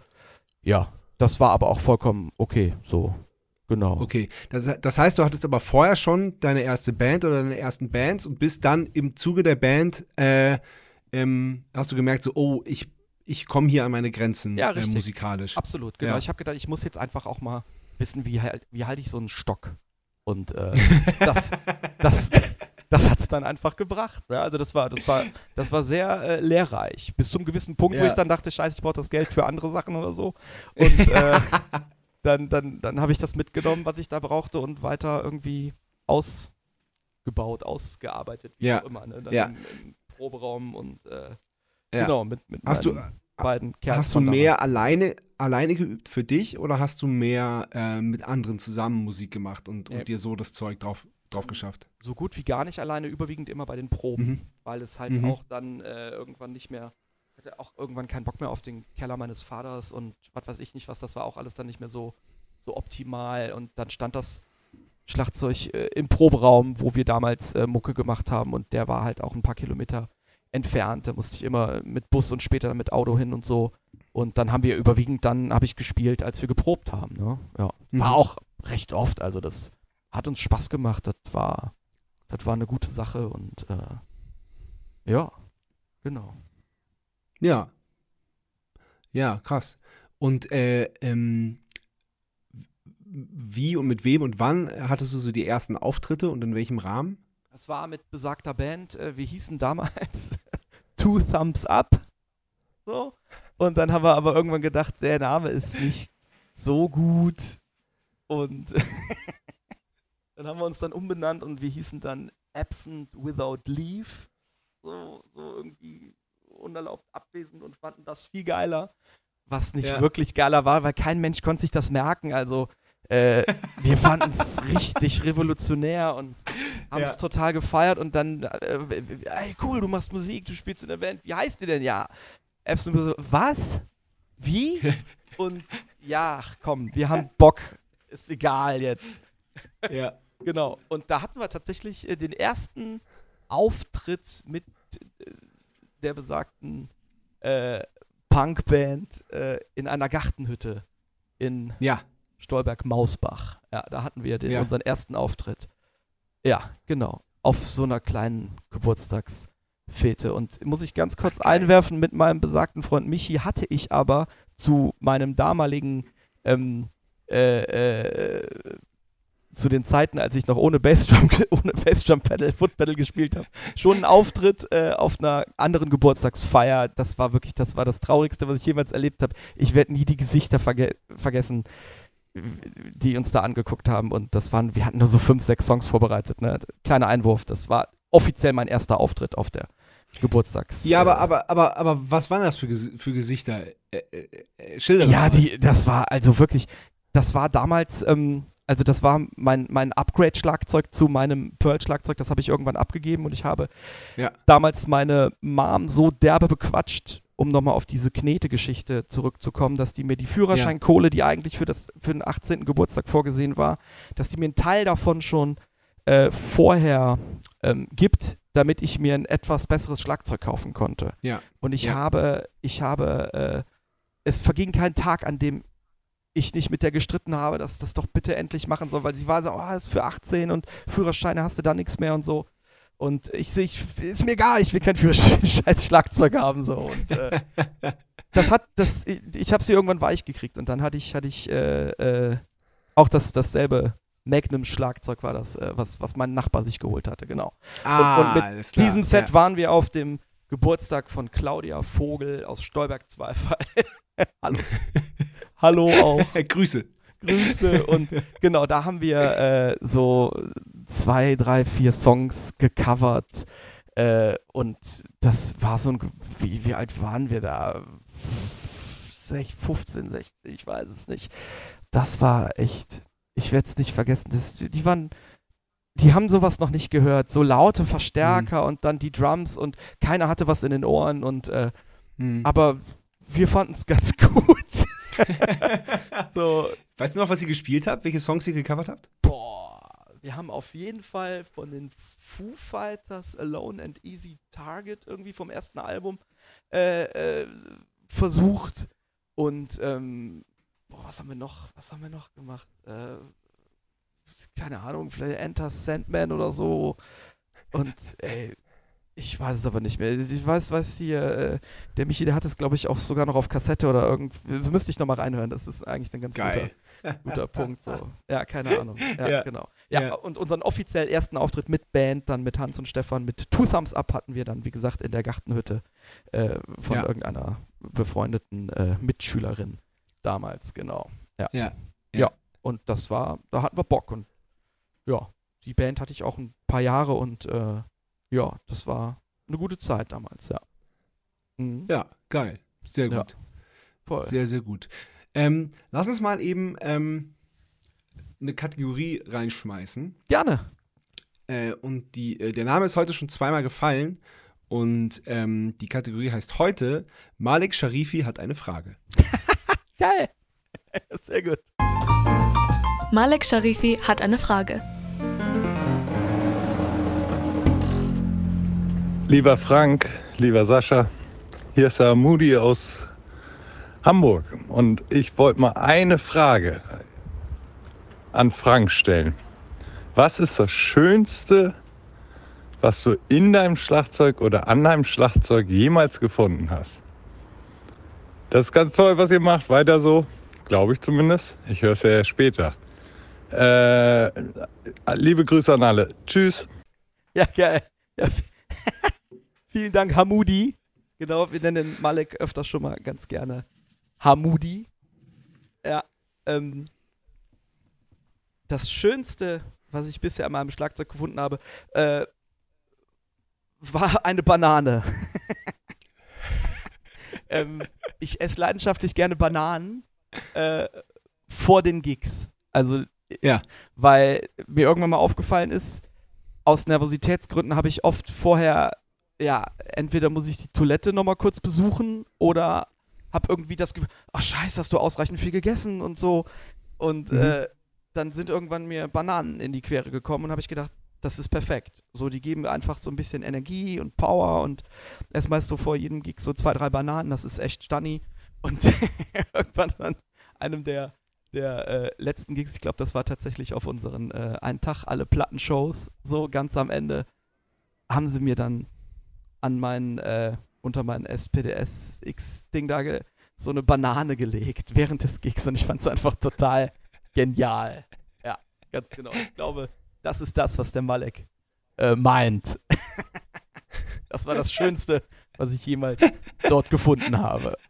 ja, das war aber auch vollkommen okay, so, genau. Okay, das, das heißt, du hattest aber vorher schon deine erste Band oder deine ersten Bands und bist dann im Zuge der Band, äh, ähm, hast du gemerkt, so, oh, ich, ich komme hier an meine Grenzen Ja, äh, musikalisch. Absolut, genau. Ja. Ich habe gedacht, ich muss jetzt einfach auch mal wissen, wie, halt- wie halte ich so einen Stock. Und äh, das, das, das hat es dann einfach gebracht. Ja, also das war, das war, das war sehr äh, lehrreich. Bis zum gewissen Punkt, wo Ja. ich dann dachte, scheiße, ich brauche das Geld für andere Sachen oder so. Und äh, dann, dann, dann habe ich das mitgenommen, was ich da brauchte und weiter irgendwie ausgebaut, ausgearbeitet, wie Ja. auch immer. Ne? Dann Ja. im, im Proberaum und äh, genau, mit, mit Hast du, meinen beiden Kerls hast du mehr alleine, alleine geübt für dich oder hast du mehr äh, mit anderen zusammen Musik gemacht und, und dir so das Zeug drauf, drauf geschafft? so gut wie gar nicht alleine, überwiegend immer bei den Proben, Mhm. weil es halt Mhm. auch dann äh, irgendwann nicht mehr, hatte auch irgendwann keinen Bock mehr auf den Keller meines Vaters und was weiß ich nicht was, das war auch alles dann nicht mehr so, so optimal und dann stand das Schlagzeug äh, im Proberaum, wo wir damals äh, Mucke gemacht haben und der war halt auch ein paar Kilometer entfernt, da musste ich immer mit Bus und später dann mit Auto hin und so und dann haben wir überwiegend dann, habe ich gespielt, als wir geprobt haben, ne? ja. Mhm. War auch recht oft, also das hat uns Spaß gemacht, das war das war eine gute Sache und äh, ja, genau. Ja. Ja, krass. Und äh, ähm, wie und mit wem und wann hattest du so die ersten Auftritte und in welchem Rahmen? Das war mit besagter Band, äh, wir hießen damals Two Thumbs Up. So. Und dann haben wir aber irgendwann gedacht, der Name ist nicht so gut. Und dann haben wir uns dann umbenannt und wir hießen dann Absent Without Leave. So, so irgendwie unerlaubt abwesend und fanden das viel geiler. Was nicht Ja. wirklich geiler war, weil kein Mensch konnte sich das merken. Also äh, wir fanden es richtig revolutionär und haben es Ja. total gefeiert und dann, äh, ey cool, du machst Musik, du spielst in der Band, wie heißt die denn? Ja, Epson so, was? Wie? und ja, komm, wir haben Bock, ist egal jetzt. Ja. Genau. Und da hatten wir tatsächlich äh, den ersten Auftritt mit äh, der besagten äh, Punkband äh, in einer Gartenhütte in Ja. Stolberg-Mausbach. Ja, da hatten wir den, Ja. unseren ersten Auftritt. Ja, genau. Auf so einer kleinen Geburtstagsfete. Und muss ich ganz kurz einwerfen, mit meinem besagten Freund Michi hatte ich aber zu meinem damaligen ähm, äh, äh, zu den Zeiten, als ich noch ohne Bassdrum, ohne Bassdrum Pedal, Foot Pedal gespielt habe, schon einen Auftritt äh, auf einer anderen Geburtstagsfeier. Das war wirklich, das war das Traurigste, was ich jemals erlebt habe. Ich werde nie die Gesichter verge vergessen, die uns da angeguckt haben. Und das waren, wir hatten nur so fünf, sechs Songs vorbereitet. Ne? Kleiner Einwurf. Das war offiziell mein erster Auftritt auf der Geburtstags. Ja, äh, aber, aber, aber, aber was waren das für, Ges für Gesichter? Äh, äh, äh, Schilder Ja, die, das war also wirklich, das war damals, ähm, also das war mein, mein Upgrade-Schlagzeug zu meinem Pearl-Schlagzeug, das habe ich irgendwann abgegeben und ich habe Ja. damals meine Mom so derbe bequatscht, um nochmal auf diese Knete-Geschichte zurückzukommen, dass die mir die Führerscheinkohle, die eigentlich für, das, für den 18. Geburtstag vorgesehen war, dass die mir einen Teil davon schon äh, vorher ähm, gibt, damit ich mir ein etwas besseres Schlagzeug kaufen konnte. Ja. Und ich Ja. habe, ich habe, äh, es verging kein Tag, an dem ich nicht mit der gestritten habe, dass das doch bitte endlich machen soll, weil sie war so, oh, das ist für 18 und Führerscheine hast du da nichts mehr und so. Und ich sehe, ich, ist mir egal, ich will kein Führerschein, scheiß Schlagzeug haben so. Und äh, das hat, das, ich, ich habe sie irgendwann weich gekriegt und dann hatte ich, hatte ich äh, äh, auch das, dasselbe Magnum-Schlagzeug war das, äh, was, was mein Nachbar sich geholt hatte, genau. Ah, und mit alles klar. diesem Set ja. waren wir auf dem Geburtstag von Claudia Vogel aus Stolberg-Zweifel. Hallo. Hallo auch. Grüße. Grüße. Und genau, da haben wir äh, so zwei, drei, vier Songs gecovert. Äh, und das war so ein. Wie, wie alt waren wir da? Sech- 15, 16, ich weiß es nicht. Das war echt. Ich werde es nicht vergessen. Das, die waren. Die haben sowas noch nicht gehört. So laute Verstärker und dann die Drums und keiner hatte was in den Ohren und äh, Hm. aber wir fanden es ganz gut. so, Weißt du noch, was ihr gespielt habt? Welche Songs ihr gecovert habt? boah, wir haben auf jeden Fall von den Foo Fighters Alone and Easy Target irgendwie vom ersten Album äh, äh, versucht und ähm, boah, was haben wir noch? Was haben wir noch gemacht? Äh, keine Ahnung, vielleicht Enter Sandman oder so. Und ey, ich weiß es aber nicht mehr. Ich weiß, weiß hier, äh, der Michi, der hat es, glaube ich, auch sogar noch auf Kassette oder irgendwie. Müsste ich nochmal reinhören. Das ist eigentlich ein ganz Geil. guter, guter Punkt. So. Ja, keine Ahnung. Ja, Ja. genau. Ja, Ja. und unseren offiziell ersten Auftritt mit Band, dann mit Hans und Stefan, mit Two Thumbs Up hatten wir dann, wie gesagt, in der Gartenhütte äh, von Ja. irgendeiner befreundeten äh, Mitschülerin damals, genau. Ja. Und das war, da hatten wir Bock und ja, die Band hatte ich auch ein paar Jahre und äh, ja, das war eine gute Zeit damals, ja. Mhm. Ja, geil. Sehr Ja. gut. Voll. Sehr, sehr gut. Ähm, lass uns mal eben ähm, eine Kategorie reinschmeißen. Gerne. Äh, und die, äh, der Name ist heute schon zweimal gefallen. Und ähm, die Kategorie heißt heute Malik Sharifi hat eine Frage. Geil. Sehr gut. Malek Sharifi hat eine Frage. Lieber Frank, lieber Sascha, hier ist Herr Moody aus Hamburg und ich wollte mal eine Frage an Frank stellen. Was ist das Schönste, was du in deinem Schlagzeug oder an deinem Schlagzeug jemals gefunden hast? Das ist ganz toll, was ihr macht. Weiter so, glaube ich zumindest. Ich höre es ja später. Äh, liebe Grüße an alle. Tschüss. Ja, geil. Ja, Vielen Dank, Hamudi. Genau, wir nennen Malek öfter schon mal ganz gerne Hamudi. Ja, ähm, das Schönste, was ich bisher an meinem Schlagzeug gefunden habe, äh, war eine Banane. ähm, ich esse leidenschaftlich gerne Bananen äh, vor den Gigs. Also Ja. weil mir irgendwann mal aufgefallen ist, aus Nervositätsgründen habe ich oft vorher, ja, entweder muss ich die Toilette nochmal kurz besuchen oder habe irgendwie das Gefühl, ach scheiße, hast du ausreichend viel gegessen und so. Und Mhm. äh, dann sind irgendwann mir Bananen in die Quere gekommen und habe ich gedacht, das ist perfekt. So, die geben mir einfach so ein bisschen Energie und Power und erstmal so vor jedem Gig so zwei, drei Bananen, das ist echt stunny. Und irgendwann an einem der der äh, letzten Gigs, ich glaube, das war tatsächlich auf unseren äh, einen Tag alle Plattenshows, so ganz am Ende, haben sie mir dann an meinen, äh, unter meinen SPDS-X-Ding da so eine Banane gelegt während des Gigs und ich fand es einfach total genial. Ja, ganz genau. Ich glaube, das ist das, was der Malek äh, meint. das war das Schönste, was ich jemals dort gefunden habe.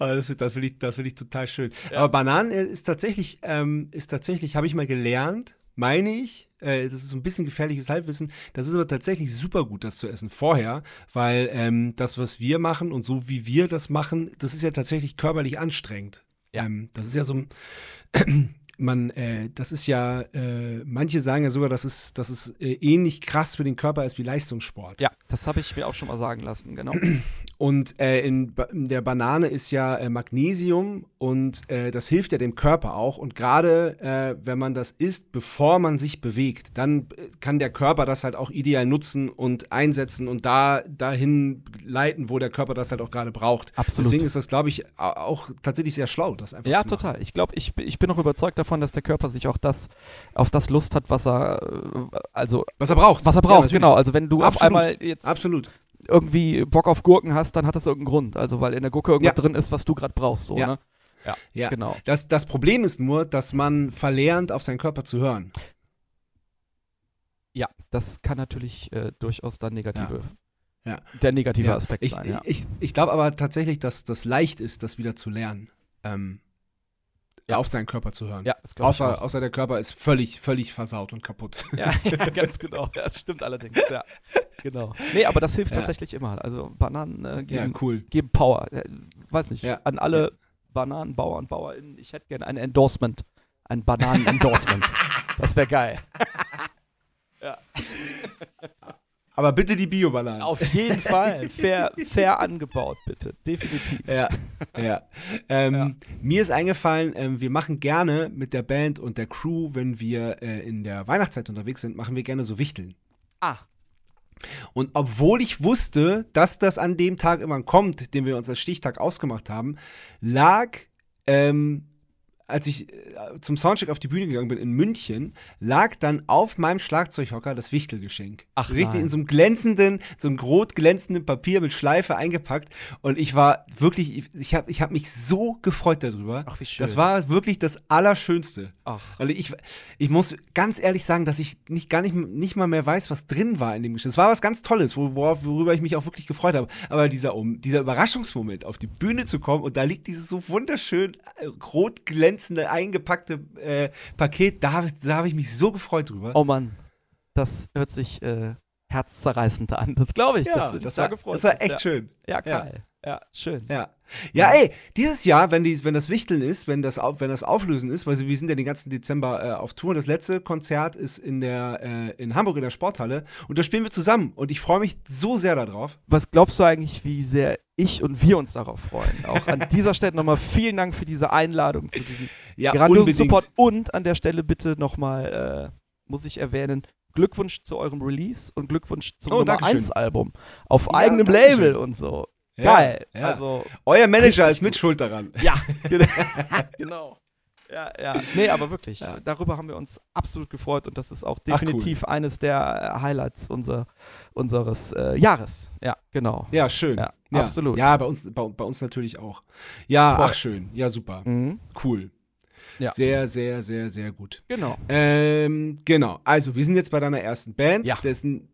Oh, das, das finde ich, das find ich total schön. Ja. Aber Bananen äh, ist tatsächlich, ähm, ist tatsächlich, habe ich mal gelernt, meine ich, äh, das ist so ein bisschen gefährliches Halbwissen, das ist aber tatsächlich super gut, das zu essen vorher, weil ähm, das, was wir machen und so wie wir das machen, das ist ja tatsächlich körperlich anstrengend. Ja. Ähm, das ist ja so ein, man, äh, das ist ja, äh, manche sagen ja sogar, dass es, dass es äh, ähnlich krass für den Körper ist wie Leistungssport. Ja, das habe ich mir auch schon mal sagen lassen, genau. Und äh, in, in der Banane ist ja äh, Magnesium und äh, das hilft ja dem Körper auch. Und gerade äh, wenn man das isst, bevor man sich bewegt, dann äh, kann der Körper das halt auch ideal nutzen und einsetzen und da dahin leiten, wo der Körper das halt auch gerade braucht. Absolut. Deswegen ist das, glaube ich, au- auch tatsächlich sehr schlau, das einfach Ja, zu machen. total. Ich glaube, ich, ich bin auch überzeugt davon, dass der Körper sich auch das auf das Lust hat, was er äh, also Was er braucht. was er Ja, braucht. natürlich. genau. Also wenn du auf Absolut. einmal jetzt Absolut. Irgendwie Bock auf Gurken hast, dann hat das irgendeinen Grund. Also weil in der Gurke irgendwas Ja. drin ist, was du gerade brauchst. So, Ja. ne? Ja. Genau. Das, das Problem ist nur, dass man verlernt, auf seinen Körper zu hören. Ja, das kann natürlich äh, durchaus dann negative, Ja. der negative Ja. Aspekt Ich, sein. Ja. ich, ich glaube aber tatsächlich, dass das leicht ist, das wieder zu lernen. Ähm, Ja. Auf seinen Körper zu hören. ja, Außer, außer der Körper ist völlig, völlig versaut und kaputt. Ja, ja, ganz genau. Ja, das stimmt allerdings. Ja, genau. Nee, aber das hilft Ja. tatsächlich immer. Also Bananen äh, Ja, geben, cool. geben Power. Äh, weiß nicht. Ja. An alle Bananenbauer und Bauerinnen, ich hätte gerne ein Endorsement. Ein Bananen-Endorsement. das wäre geil. Aber bitte die Bio-Bananen. Auf jeden Fall. Fair, fair angebaut, bitte. Definitiv. Ja, ja. Ähm, Ja. Mir ist eingefallen, ähm, wir machen gerne mit der Band und der Crew, wenn wir äh, in der Weihnachtszeit unterwegs sind, machen wir gerne so Wichteln. Ah. Und obwohl ich wusste, dass das an dem Tag immer kommt, den wir uns als Stichtag ausgemacht haben, lag, ähm, als ich äh, zum Soundcheck auf die Bühne gegangen bin in München, lag dann auf meinem Schlagzeughocker das Wichtelgeschenk. Ach Richtig nein. in so einem glänzenden, so einem rot glänzenden Papier mit Schleife eingepackt. Und ich war wirklich, ich, habe ich hab mich so gefreut darüber. Ach, wie schön. Das war wirklich das Allerschönste. Ach. Weil ich, ich muss ganz ehrlich sagen, dass ich nicht, gar nicht, nicht mal mehr weiß, was drin war in dem Geschenk. Es war was ganz Tolles, wo, worauf, worüber ich mich auch wirklich gefreut habe. Aber dieser, um, dieser Überraschungsmoment, auf die Bühne zu kommen und da liegt dieses so wunderschön äh, rot glänzende, eingepackte äh, Paket, da, da habe ich mich so gefreut drüber. Oh Mann. Das hört sich äh, herzzerreißend an. Das glaube ich. ja, das da war, gefreut das war echt ja. schön. Ja, Ja. geil. Ja, schön. Ja. Ja, ey, dieses Jahr, wenn, die, wenn das Wichteln ist, wenn das, wenn das Auflösen ist, weil wir sind ja den ganzen Dezember äh, auf Tour. Das letzte Konzert ist in, der, äh, in Hamburg in der Sporthalle und da spielen wir zusammen und ich freue mich so sehr darauf. Was glaubst du eigentlich, wie sehr ich und wir uns darauf freuen? Auch an dieser Stelle nochmal vielen Dank für diese Einladung zu diesem Ja, grandiosen Support und an der Stelle bitte nochmal, äh, muss ich erwähnen, Glückwunsch zu eurem Release und Glückwunsch zum Oh, Nummer Dankeschön. 1 Album auf Ja, eigenem. Label und so. Ja, Geil. ja. Also, Euer Manager ist mit schuld daran. ja, genau. genau. Ja, ja. Nee, aber wirklich, Ja. darüber haben wir uns absolut gefreut und das ist auch Ach, cool. definitiv eines der äh, Highlights unser, unseres äh, Jahres. Ja, genau. Ja, schön. Ja, absolut. Ja, bei uns, bei, bei uns natürlich auch. Ja, Voll. ach schön. Ja, super. Mhm. Cool. Ja. Sehr, sehr, sehr, sehr gut. Genau. Ähm, genau. Also, wir sind jetzt bei deiner ersten Band. Ja. Dessen,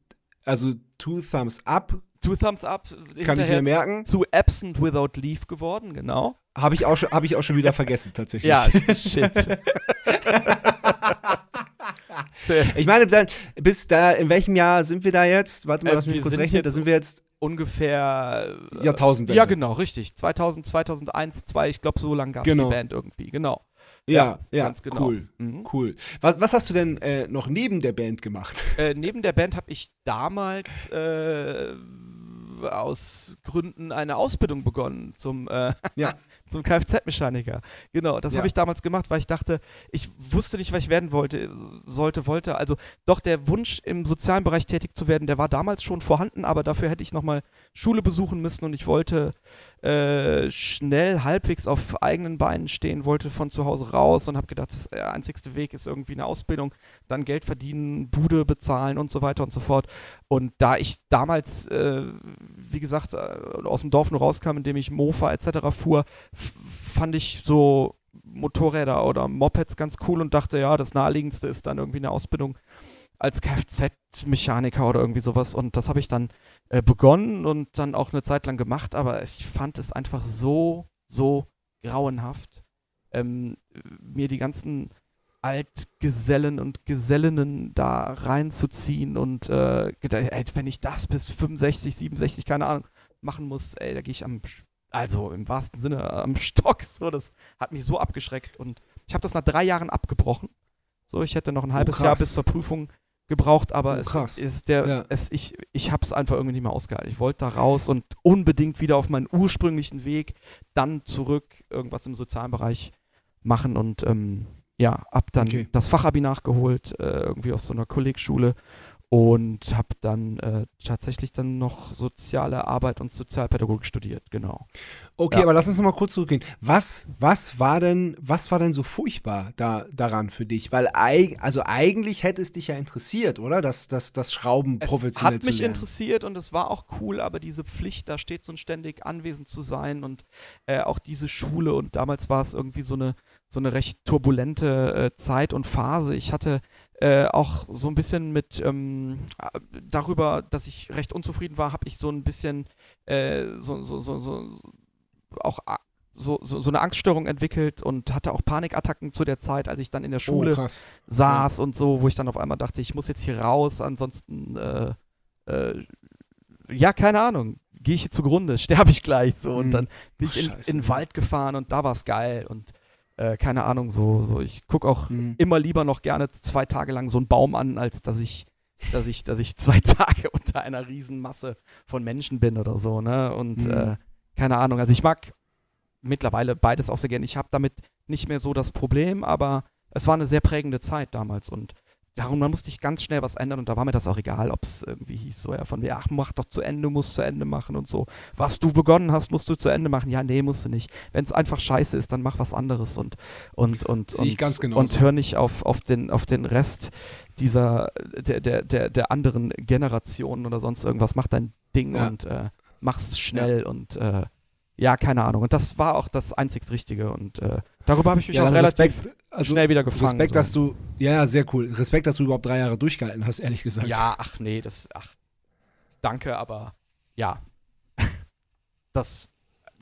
also, Two Thumbs Up, Two Thumbs Up. kann ich mir merken. Zu Absent Without Leave geworden, genau. Habe ich, auch schon- hab ich auch schon wieder vergessen, tatsächlich. Ja, shit. Ich meine, dann, bis da, in welchem Jahr sind wir da jetzt? Warte mal, Äh, lass mich kurz rechnen. Da sind wir jetzt Ungefähr. äh, Jahrtausendwende. Ja, genau, richtig. 2000, 2001, 2, ich glaube, so lange gab es Genau. die Band irgendwie, genau. Ja, ja, ganz genau. cool. Mhm. Cool. Was, was hast du denn äh, noch neben der Band gemacht? Äh, neben der Band habe ich damals äh, aus Gründen eine Ausbildung begonnen zum, äh, Ja. zum Kfz-Mechaniker. Genau, das Ja. habe ich damals gemacht, weil ich dachte, ich wusste nicht, was ich werden wollte, sollte, wollte. Also doch der Wunsch, im sozialen Bereich tätig zu werden, der war damals schon vorhanden, aber dafür hätte ich nochmal Schule besuchen müssen und ich wollte äh, schnell halbwegs auf eigenen Beinen stehen, wollte von zu Hause raus und habe gedacht, das, der einzigste Weg ist irgendwie eine Ausbildung, dann Geld verdienen, Bude bezahlen und so weiter und so fort. Und da ich damals, äh, wie gesagt, äh, aus dem Dorf nur rauskam, in dem ich Mofa etc. fuhr, fand ich so Motorräder oder Mopeds ganz cool und dachte, ja, das naheliegendste ist dann irgendwie eine Ausbildung als Kfz-Mechaniker oder irgendwie sowas. Und das habe ich dann äh, begonnen und dann auch eine Zeit lang gemacht, aber ich fand es einfach so, so grauenhaft, ähm, mir die ganzen Altgesellen und Gesellinnen da reinzuziehen und äh, gedacht, ey, wenn ich das bis 65, 67, keine Ahnung, machen muss, ey, da gehe ich am, also im wahrsten Sinne am Stock. So, das hat mich so abgeschreckt und ich habe das nach drei Jahren abgebrochen. So, ich hätte noch ein halbes Jahr krass. bis zur Prüfung gebraucht, aber Oh, es ist der, Ja. es, ich, ich habe es einfach irgendwie nicht mehr ausgehalten. Ich wollte da raus und unbedingt wieder auf meinen ursprünglichen Weg, dann zurück irgendwas im sozialen Bereich machen und ähm, ja, hab dann Okay. das Fachabi nachgeholt, äh, irgendwie aus so einer Kollegschule und habe dann äh, tatsächlich dann noch soziale Arbeit und Sozialpädagogik studiert, genau. Okay, Ja. aber lass uns noch mal kurz zurückgehen. Was, was war denn, was war denn so furchtbar da, daran für dich? Weil eig, also eigentlich hätte es dich ja interessiert, oder? Das, das, das Schrauben Es professionell hat zu mich lernen. interessiert und es war auch cool, aber diese Pflicht, da steht so ein ständig anwesend zu sein und äh, auch diese Schule und damals war es irgendwie so eine, so eine recht turbulente äh, Zeit und Phase. Ich hatte äh, auch so ein bisschen mit ähm, äh, darüber, dass ich recht unzufrieden war, habe ich so ein bisschen äh, so, so, so, so auch a- so, so, so eine Angststörung entwickelt und hatte auch Panikattacken zu der Zeit, als ich dann in der Schule Oh, saß und so, wo ich dann auf einmal dachte, ich muss jetzt hier raus, ansonsten, äh, äh, ja, keine Ahnung, gehe ich hier zugrunde, sterbe ich gleich so. Und Mhm. dann bin ich in, in den ja. Wald gefahren und da war es geil und äh, keine Ahnung, so, so. Ich gucke auch Mhm. immer lieber noch gerne zwei Tage lang so einen Baum an, als dass ich, dass ich, dass ich zwei Tage unter einer Riesenmasse von Menschen bin oder so, ne? Und Mhm. äh, keine Ahnung, also ich mag mittlerweile beides auch sehr gerne. Ich habe damit nicht mehr so das Problem, aber es war eine sehr prägende Zeit damals und darum da musste ich ganz schnell was ändern und da war mir das auch egal, ob es irgendwie hieß, so ja, von wie, ach, mach doch zu Ende, musst zu Ende machen und so. Was du begonnen hast, musst du zu Ende machen. Ja, nee, musst du nicht. Wenn es einfach scheiße ist, dann mach was anderes und und und ich und, genauso. und hör nicht auf, auf den auf den Rest dieser der der der, der anderen Generationen oder sonst irgendwas. Mach dein Ding Ja. und äh, mach's schnell und äh, ja, keine Ahnung. Und das war auch das einzig Richtige und äh, darüber habe ich mich Ja, auch relativ Respekt, also schnell wieder gefangen. Respekt, so. dass du, ja, ja, sehr cool. Respekt, dass du überhaupt drei Jahre durchgehalten hast, ehrlich gesagt. Ja, ach nee, das, ach, danke, aber ja, das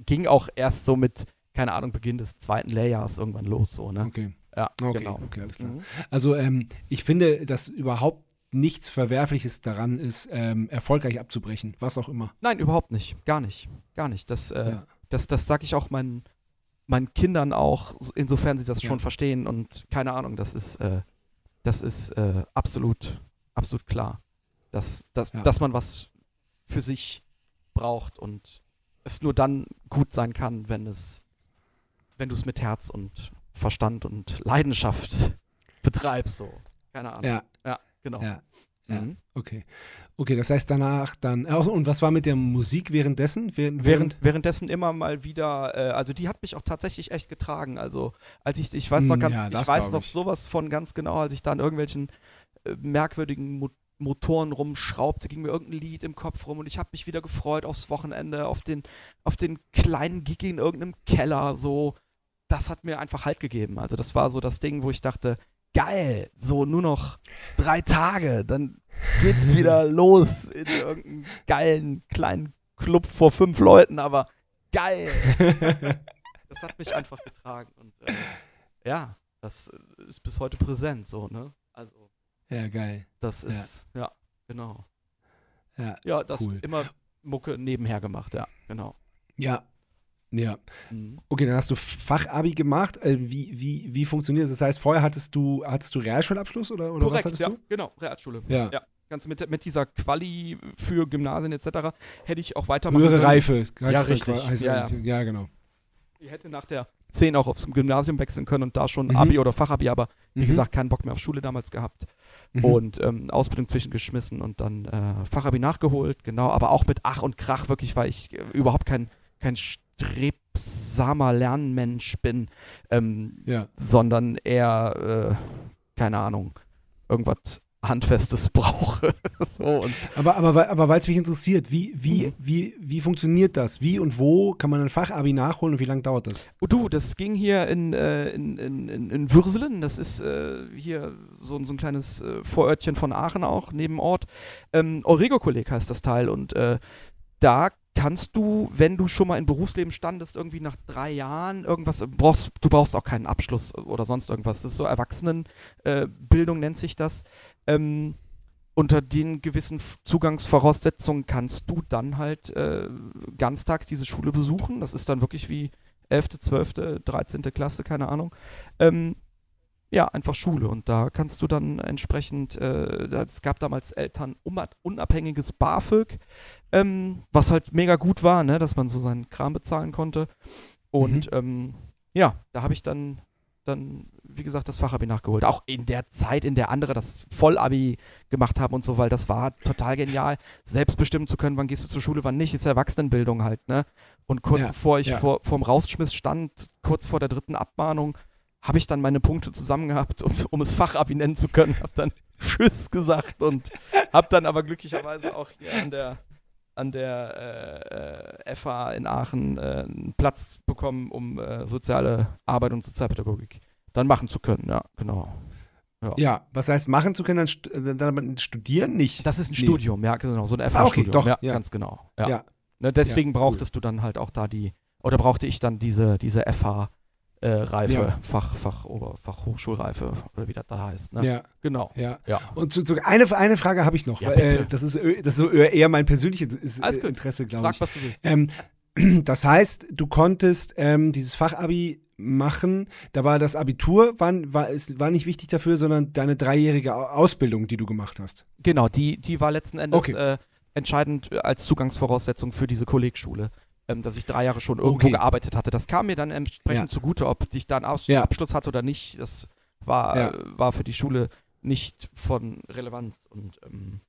ging auch erst so mit, keine Ahnung, Beginn des zweiten Lehrjahres irgendwann los, so, ne? Okay, Ja, okay, genau. okay, alles klar. Mhm. Also ähm, ich finde, dass überhaupt nichts Verwerfliches daran ist, ähm, erfolgreich abzubrechen, was auch immer. Nein, überhaupt nicht, gar nicht, gar nicht. Das, äh, Ja. das, das sage ich auch meinen, meinen Kindern auch, insofern sie das Ja. schon verstehen und keine Ahnung, das ist, äh, das ist äh, absolut, absolut klar, dass, dass, Ja. dass man was für sich braucht und es nur dann gut sein kann, wenn es, wenn du es mit Herz und Verstand und Leidenschaft betreibst, so. Keine Ahnung. Ja, Ja, genau. ja, ja. Mhm. okay. Okay, das heißt danach dann, ach, und was war mit der Musik währenddessen? Während, Während, währenddessen immer mal wieder, äh, also die hat mich auch tatsächlich echt getragen. Also als ich, ich weiß noch Mm, ganz, ja, ich weiß noch ich. sowas von ganz genau, als ich da an irgendwelchen äh, merkwürdigen Mo Motoren rumschraubte, ging mir irgendein Lied im Kopf rum und ich habe mich wieder gefreut aufs Wochenende, auf den, auf den kleinen Gig in irgendeinem Keller, so. Das hat mir einfach Halt gegeben. Also das war so das Ding, wo ich dachte, geil, so nur noch drei Tage, dann geht's wieder los in irgendeinem geilen kleinen Club vor fünf Leuten, aber geil. das hat mich einfach getragen und äh, ja, das ist bis heute präsent, so, ne? Also, Ja, geil. das Ja. ist, ja, genau. Ja, Ja, das Cool. immer Mucke nebenher gemacht, ja, genau. ja. Ja. Mhm. Okay, dann hast du Fachabi gemacht. Äh, wie, wie, wie funktioniert das? Das heißt, vorher hattest du, hattest du Realschulabschluss oder, oder was Korrekt, hattest ja, du? genau, Realschule. Ja. Ja, ganz mit, mit dieser Quali für Gymnasien etc. hätte ich auch weitermachen Höhere können. Reife. Ja, das richtig. Heißt Ja, ja, ja, genau. Ich hätte nach der 10 auch aufs Gymnasium wechseln können und da schon Mhm. Abi oder Fachabi, aber wie Mhm. gesagt, keinen Bock mehr auf Schule damals gehabt. Mhm. und ähm, Ausbildung zwischengeschmissen und dann äh, Fachabi nachgeholt, genau, aber auch mit Ach und Krach wirklich, weil ich äh, überhaupt kein, kein strebsamer Lernmensch bin, ähm, ja. sondern eher, äh, keine Ahnung, irgendwas Handfestes brauche. so, Aber, aber, aber weil es mich interessiert, wie, wie, Mhm. wie, wie funktioniert das? Wie und wo kann man ein Fachabi nachholen und wie lange dauert das? Oh, du, das ging hier in, äh, in, in, in, in Würselen. Das ist äh, hier so, ein- so ein kleines äh, Vorörtchen von Aachen auch, neben Ort. Ähm, Eurego-Kolleg heißt das Teil. Und äh, da kannst du, wenn du schon mal im Berufsleben standest, irgendwie nach drei Jahren irgendwas, brauchst, du brauchst auch keinen Abschluss oder sonst irgendwas. Das ist so Erwachsenenbildung, äh, nennt sich das. Ähm, unter den gewissen Zugangsvoraussetzungen kannst du dann halt äh, ganztags diese Schule besuchen. Das ist dann wirklich wie 11., 12., 13. Klasse, keine Ahnung. Ähm, ja, einfach Schule. Und da kannst du dann entsprechend, äh, es gab damals Eltern unabhängiges BAföG, ähm, was halt mega gut war, ne, dass man so seinen Kram bezahlen konnte. Und mhm. ähm, ja, da habe ich dann, dann, wie gesagt, das Fachabi nachgeholt. Auch in der Zeit, in der andere das Vollabi gemacht haben und so, weil das war total genial, selbst bestimmen zu können, wann gehst du zur Schule, wann nicht, ist Erwachsenenbildung halt, ne? Und kurz ja, bevor ich ja. vor, vorm Rausschmiss stand, kurz vor der dritten Abmahnung, habe ich dann meine Punkte zusammen gehabt, um, um es Fachabi nennen zu können. Habe dann Tschüss gesagt und habe dann aber glücklicherweise auch hier an der, an der äh, äh, FH in Aachen äh, einen Platz bekommen, um äh, soziale Arbeit und Sozialpädagogik dann machen zu können. Ja, genau. Ja. ja, was heißt machen zu können, dann, äh, dann studieren nicht? Das ist ein nee. Studium, ja, genau, so ein FH-Studium. Ah, okay, doch, ja, ja, ganz genau. Ja. ja. Ne, deswegen brauchtest cool. du dann halt auch da die, oder brauchte ich dann diese, diese FH- äh, Reife, ja. Fach, Fach, Ober, Fachhochschulreife oder wie das da heißt. Ne? Ja. Genau. Ja. ja. Und zu, zu, eine, eine Frage habe ich noch. Ja, weil, äh, das, ist, das ist so eher mein persönliches Interesse, glaube ich. Frag, was du willst. Ähm, das heißt, du konntest ähm, dieses Fachabi machen. Da war das Abitur, war, war, es war nicht wichtig dafür, sondern deine dreijährige Ausbildung, die du gemacht hast. Genau, die, die war letzten Endes okay. äh, entscheidend als Zugangsvoraussetzung für diese Kollegschule ähm, dass ich drei Jahre schon irgendwo okay. gearbeitet hatte. Das kam mir dann entsprechend ja. zugute, ob ich da einen Aus ja. Abschluss hatte oder nicht. Das war, ja. äh, war für die Schule nicht von Relevanz. Und ähm,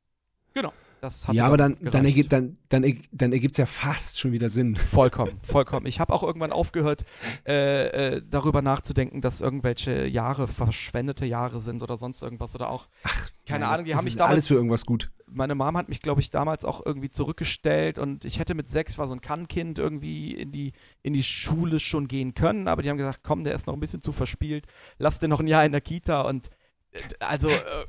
genau. Das ja, aber dann, dann, ergibt, dann, dann, dann ergibt es ja fast schon wieder Sinn. Vollkommen, vollkommen. Ich habe auch irgendwann aufgehört, äh, äh, darüber nachzudenken, dass irgendwelche Jahre verschwendete Jahre sind oder sonst irgendwas oder auch, Ach, keine nein, Ahnung, die haben mich damals. Alles für irgendwas gut. Meine Mom hat mich, glaube ich, damals auch irgendwie zurückgestellt und ich hätte mit sechs, war so ein Kannkind, irgendwie in die, in die Schule schon gehen können, aber die haben gesagt, komm, der ist noch ein bisschen zu verspielt, lass den noch ein Jahr in der Kita und äh, also. Äh,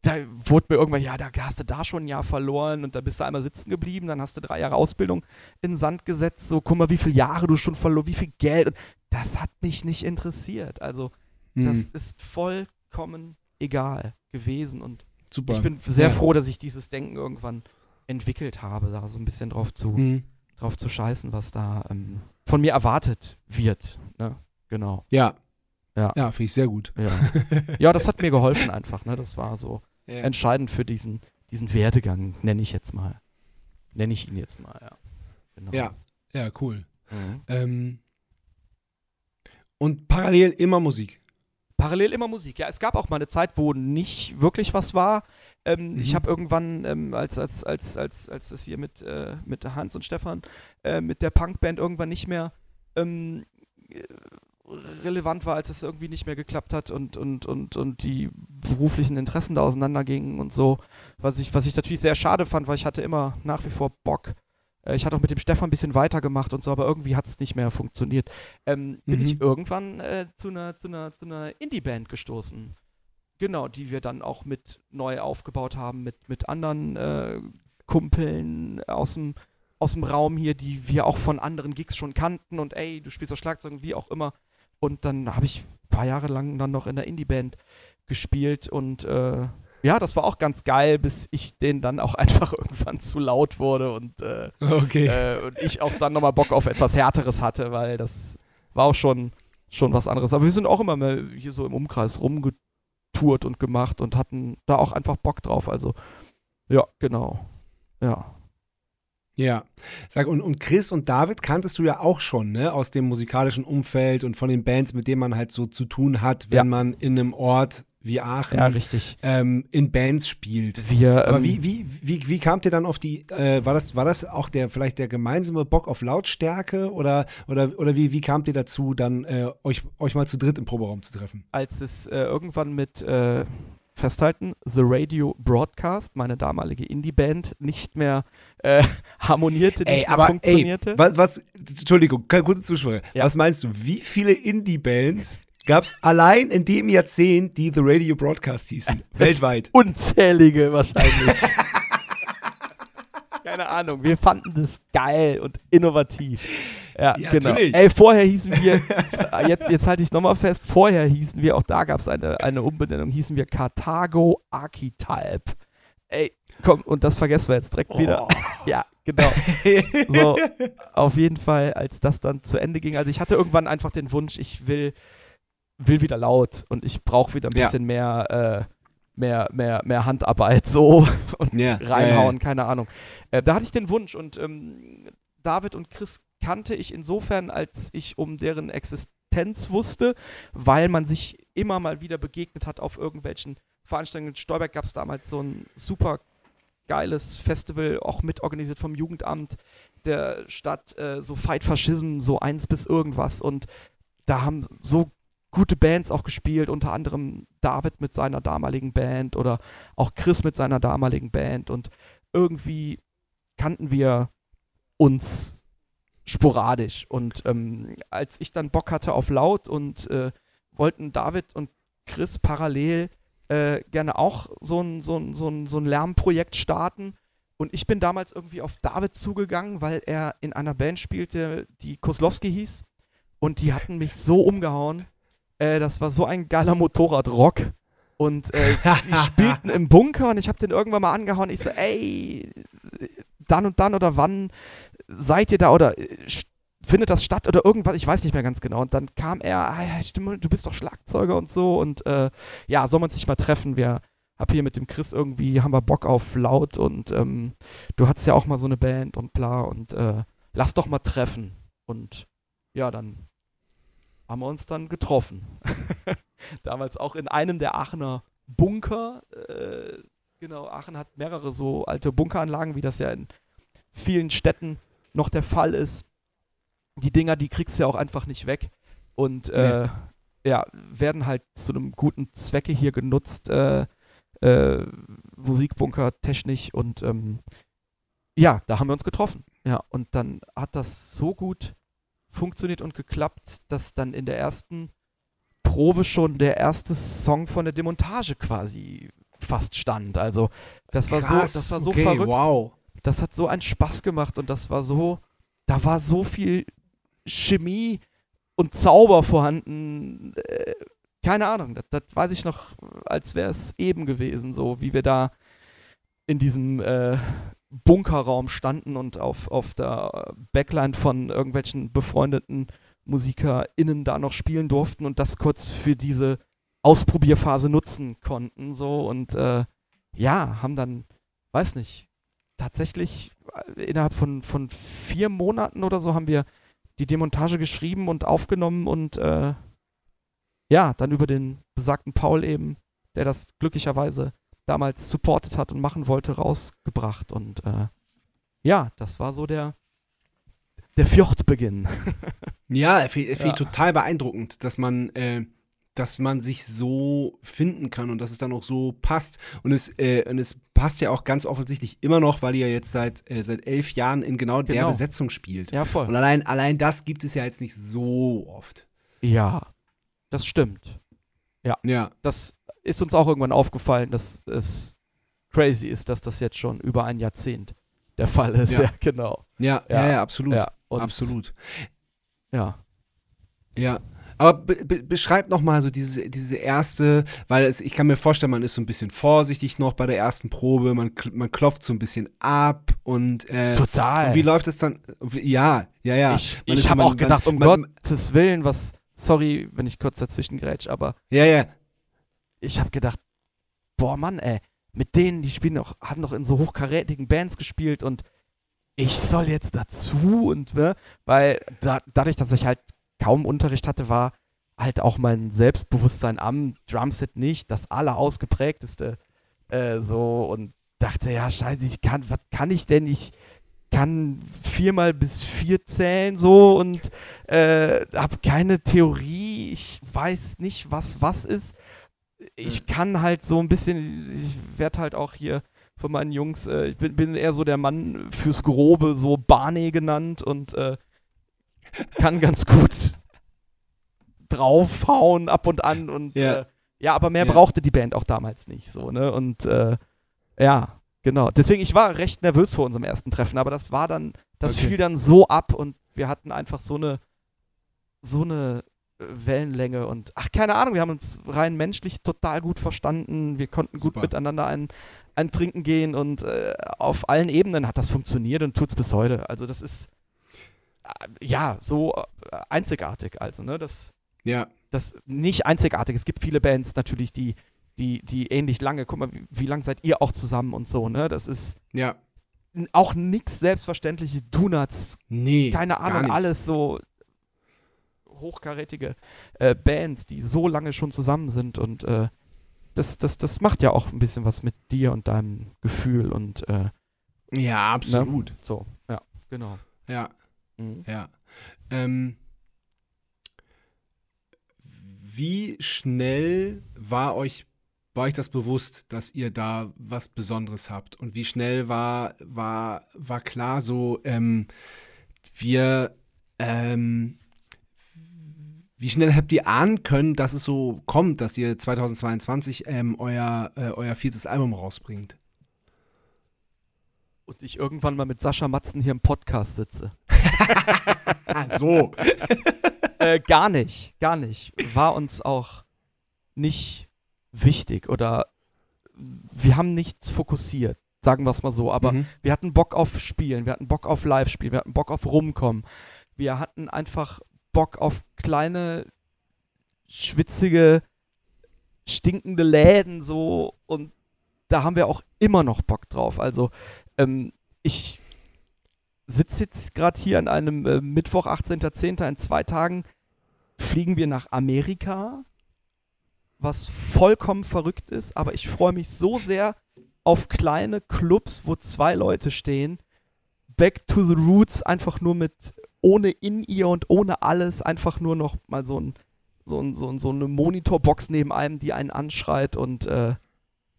da wurde mir irgendwann, ja, da hast du da schon ein Jahr verloren und da bist du einmal sitzen geblieben, dann hast du drei Jahre Ausbildung in den Sand gesetzt, so guck mal, wie viele Jahre du schon verloren, wie viel Geld. Und das hat mich nicht interessiert. Also, mhm. das ist vollkommen egal gewesen und Super. ich bin sehr ja. froh, dass ich dieses Denken irgendwann entwickelt habe, da so ein bisschen drauf zu, mhm. drauf zu scheißen, was da ähm, von mir erwartet wird. Ne? Genau. Ja, ja, ja finde ich sehr gut. Ja. ja, das hat mir geholfen einfach. Ne? Das war so ja. entscheidend für diesen, diesen Werdegang, nenne ich jetzt mal. Nenne ich ihn jetzt mal, ja. Genau. Ja, ja, cool. Mhm. Ähm, und parallel immer Musik. Parallel immer Musik, ja. Es gab auch mal eine Zeit, wo nicht wirklich was war. Ähm, mhm. Ich habe irgendwann, ähm, als, als, als, als, als das hier mit, äh, mit Hans und Stefan, äh, mit der Punkband irgendwann nicht mehr ähm, relevant war, als es irgendwie nicht mehr geklappt hat und, und, und, und die beruflichen Interessen da auseinandergingen und so. Was ich, was ich natürlich sehr schade fand, weil ich hatte immer nach wie vor Bock. Äh, ich hatte auch mit dem Stefan ein bisschen weitergemacht und so, aber irgendwie hat es nicht mehr funktioniert. Ähm, mhm. Bin ich irgendwann äh, zu einer, zu einer, zu einer Indie-Band gestoßen. Genau, die wir dann auch mit neu aufgebaut haben, mit, mit anderen äh, Kumpeln aus dem, aus dem Raum hier, die wir auch von anderen Gigs schon kannten und ey, du spielst auf Schlagzeug, wie auch immer. Und dann habe ich ein paar Jahre lang dann noch in der Indie-Band gespielt und äh, ja, das war auch ganz geil, bis ich den dann auch einfach irgendwann zu laut wurde und, äh, okay. äh, und ich auch dann nochmal Bock auf etwas Härteres hatte, weil das war auch schon, schon was anderes. Aber wir sind auch immer mehr hier so im Umkreis rumgetourt und gemacht und hatten da auch einfach Bock drauf. Also, ja, genau. Ja. Ja, sag und, und Chris und David kanntest du ja auch schon, ne, aus dem musikalischen Umfeld und von den Bands, mit denen man halt so zu tun hat, wenn ja. man in einem Ort wie Aachen ja, richtig. Ähm, in Bands spielt. Wir, Aber ähm, wie, wie, wie, wie kamt ihr dann auf die, äh, war, das, war das auch der vielleicht der gemeinsame Bock auf Lautstärke oder, oder, oder wie, wie kamt ihr dazu, dann äh, euch, euch mal zu dritt im Proberaum zu treffen? Als es äh, irgendwann mit äh, festhalten, The Radio Broadcast, meine damalige Indie-Band, nicht mehr äh, harmonierte, nicht ey, mehr funktionierte. Ey, was, was, Entschuldigung, keine gute Zuschauer. Ja. Was meinst du, wie viele Indie-Bands gab es allein in dem Jahrzehnt, die The Radio Broadcast hießen? weltweit. Unzählige wahrscheinlich. Keine Ahnung, wir fanden das geil und innovativ. Ja, ja genau. Natürlich. Ey, vorher hießen wir, jetzt, jetzt halte ich nochmal fest, vorher hießen wir, auch da gab es eine, eine Umbenennung, hießen wir Carthago Archetype. Ey, komm, und das vergessen wir jetzt direkt oh. wieder. Ja, genau. So, auf jeden Fall, als das dann zu Ende ging. Also ich hatte irgendwann einfach den Wunsch, ich will will wieder laut und ich brauche wieder ein Ja. bisschen mehr, äh, mehr, mehr, mehr Handarbeit so und Ja, reinhauen, keine Ahnung. Äh, da hatte ich den Wunsch und ähm, David und Chris kannte ich insofern, als ich um deren Existenz wusste, weil man sich immer mal wieder begegnet hat auf irgendwelchen Veranstaltungen. In Stolberg gab es damals so ein super geiles Festival, auch mitorganisiert vom Jugendamt der Stadt, äh, so Fight Fascism, so eins bis irgendwas. Und da haben so gute Bands auch gespielt, unter anderem David mit seiner damaligen Band oder auch Chris mit seiner damaligen Band. Und irgendwie kannten wir uns sporadisch. Und ähm, als ich dann Bock hatte auf Laut und äh, wollten David und Chris parallel äh, gerne auch so ein, so, ein, so, ein, so ein Lärmprojekt starten. Und ich bin damals irgendwie auf David zugegangen, weil er in einer Band spielte, die Koslowski hieß. Und die hatten mich so umgehauen. Äh, das war so ein geiler Motorradrock. Und äh, die spielten im Bunker und ich habe den irgendwann mal angehauen. Ich so, ey, dann und dann oder wann seid ihr da oder äh, findet das statt oder irgendwas? Ich weiß nicht mehr ganz genau. Und dann kam er, ah, ja, stimmt, du bist doch Schlagzeuger und so. Und äh, ja, soll man sich mal treffen? Wir hab hier mit dem Chris irgendwie, haben wir Bock auf laut und ähm, du hattest ja auch mal so eine Band und bla und äh, lass doch mal treffen. Und ja, dann haben wir uns dann getroffen. Damals auch in einem der Aachener Bunker. Äh, genau, Aachen hat mehrere so alte Bunkeranlagen, wie das ja in vielen Städten noch der Fall ist. Die Dinger, die kriegst du ja auch einfach nicht weg. Und äh, ja, werden halt zu einem guten Zwecke hier genutzt. Äh, äh, Musikbunker technisch und ähm, ja, da haben wir uns getroffen. Ja, und dann hat das so gut funktioniert und geklappt, dass dann in der ersten Probe schon der erste Song von der Demontage quasi fast stand. Also das war so, das war so okay, verrückt. Wow. Das hat so einen Spaß gemacht und das war so, da war so viel Chemie und Zauber vorhanden. Äh, keine Ahnung, das, das weiß ich noch, als wäre es eben gewesen, so wie wir da in diesem äh, Bunkerraum standen und auf, auf der Backline von irgendwelchen befreundeten MusikerInnen da noch spielen durften und das kurz für diese Ausprobierphase nutzen konnten, so. Und äh, ja, haben dann, weiß nicht, tatsächlich äh, innerhalb von, von vier Monaten oder so haben wir die Demontage geschrieben und aufgenommen und äh, ja, dann über den besagten Paul eben, der das glücklicherweise damals supportet hat und machen wollte, rausgebracht. Und äh, ja, das war so der, der Fjordbeginn. Ja, finde find Ja. ich total beeindruckend, dass man, äh, dass man sich so finden kann und dass es dann auch so passt. Und es, äh, und es passt ja auch ganz offensichtlich immer noch, weil ihr jetzt seit, äh, seit elf Jahren in genau, der Genau. Besetzung spielt. ja, Und voll. allein, allein das gibt es ja jetzt nicht so oft. Ja, das stimmt. Ja. Das ist uns auch irgendwann aufgefallen, dass es crazy ist, dass das jetzt schon über ein Jahrzehnt der Fall ist. Ja. Ja, genau. Ja, ja, Ja. absolut. Ja, absolut. Ja. Ja. Aber be be beschreib noch mal so diese, diese erste, weil es, ich kann mir vorstellen, man ist so ein bisschen vorsichtig noch bei der ersten Probe, man, man klopft so ein bisschen ab und, äh, Total. und wie läuft es dann? Ja, ja, ja. ich ich habe auch gedacht, man- um man- Gottes Willen, was, sorry, wenn ich kurz dazwischen grätsch, aber Ja, ja. Ich habe gedacht, boah Mann, ey, mit denen, die spielen noch, haben noch in so hochkarätigen Bands gespielt und ich soll jetzt dazu und ne, weil da, dadurch, dass ich halt kaum Unterricht hatte, war halt auch mein Selbstbewusstsein am Drumset nicht das allerausgeprägteste äh, so und dachte, ja scheiße, ich kann, was kann ich denn? Ich kann viermal bis vier zählen so und äh, habe keine Theorie, ich weiß nicht, was was ist. Ich kann halt so ein bisschen, ich werde halt auch hier von meinen Jungs, äh, ich bin, bin eher so der Mann fürs Grobe, so Barney genannt und äh, kann ganz gut draufhauen ab und an und Ja. äh, ja, aber mehr Ja. brauchte die Band auch damals nicht so, ne? Und äh, ja, genau. Deswegen, ich war recht nervös vor unserem ersten Treffen, aber das war dann, das Okay. fiel dann so ab und wir hatten einfach so eine, so eine Wellenlänge und ach, keine Ahnung, wir haben uns rein menschlich total gut verstanden, wir konnten gut Super. miteinander ein, ein Trinken gehen und äh, auf allen Ebenen hat das funktioniert und tut's bis heute. Also das ist äh, ja so äh, einzigartig, also, ne? Das Ja. das nicht einzigartig. Es gibt viele Bands natürlich, die, die, die ähnlich lange, guck mal, wie, wie lang seid ihr auch zusammen und so, ne? Das ist Ja. auch nichts Selbstverständliches. Donuts, Nee. keine Ahnung, alles so hochkarätige äh, Bands, die so lange schon zusammen sind und äh, das, das, das macht ja auch ein bisschen was mit dir und deinem Gefühl und äh, Ja, absolut. so. Ja, genau. Ja, Mhm. ja. Ähm, wie schnell war euch, war euch das bewusst, dass ihr da was Besonderes habt? Und wie schnell war, war, war klar so, ähm, wir, ähm, wie schnell habt ihr ahnen können, dass es so kommt, dass ihr 2022 ähm, euer, äh, euer viertes Album rausbringt? Und ich irgendwann mal mit Sascha Matzen hier im Podcast sitze. So. äh, gar nicht, gar nicht. War uns auch nicht wichtig oder wir haben nichts fokussiert, sagen wir es mal so. Aber Mhm. wir hatten Bock auf Spielen, wir hatten Bock auf Live-Spielen, wir hatten Bock auf Rumkommen. Wir hatten einfach Bock auf kleine, schwitzige, stinkende Läden so und da haben wir auch immer noch Bock drauf. Also ähm, ich sitze jetzt gerade hier an einem äh, Mittwoch, 18.10. In zwei Tagen fliegen wir nach Amerika, was vollkommen verrückt ist, aber ich freue mich so sehr auf kleine Clubs, wo zwei Leute stehen. Back to the Roots, einfach nur mit ohne In-Ear und ohne alles, einfach nur noch mal so, ein, so, ein, so, ein, so eine Monitorbox neben einem, die einen anschreit und äh,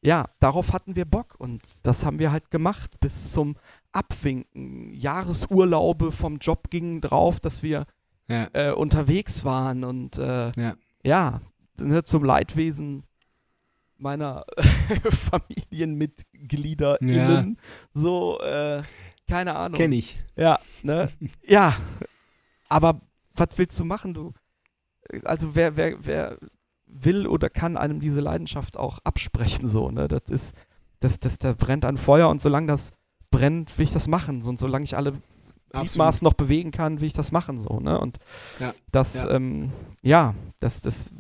ja, darauf hatten wir Bock und das haben wir halt gemacht bis zum Abwinken. Jahresurlaube vom Job gingen drauf, dass wir Ja. äh, unterwegs waren und äh, Ja. ja, ne, zum Leidwesen meiner FamilienmitgliederInnen. So, äh, keine Ahnung. Kenn ich. Ja, ne? ja. Aber was willst du machen, du? Also wer, wer, wer will oder kann einem diese Leidenschaft auch absprechen, so, ne? Das ist, das, das, da brennt ein Feuer und solange das brennt, will ich das machen. So, und solange ich alle Gliedmaß noch bewegen kann, will ich das machen, so, ne? Und Ja, das, ja. Ähm, ja, das, das,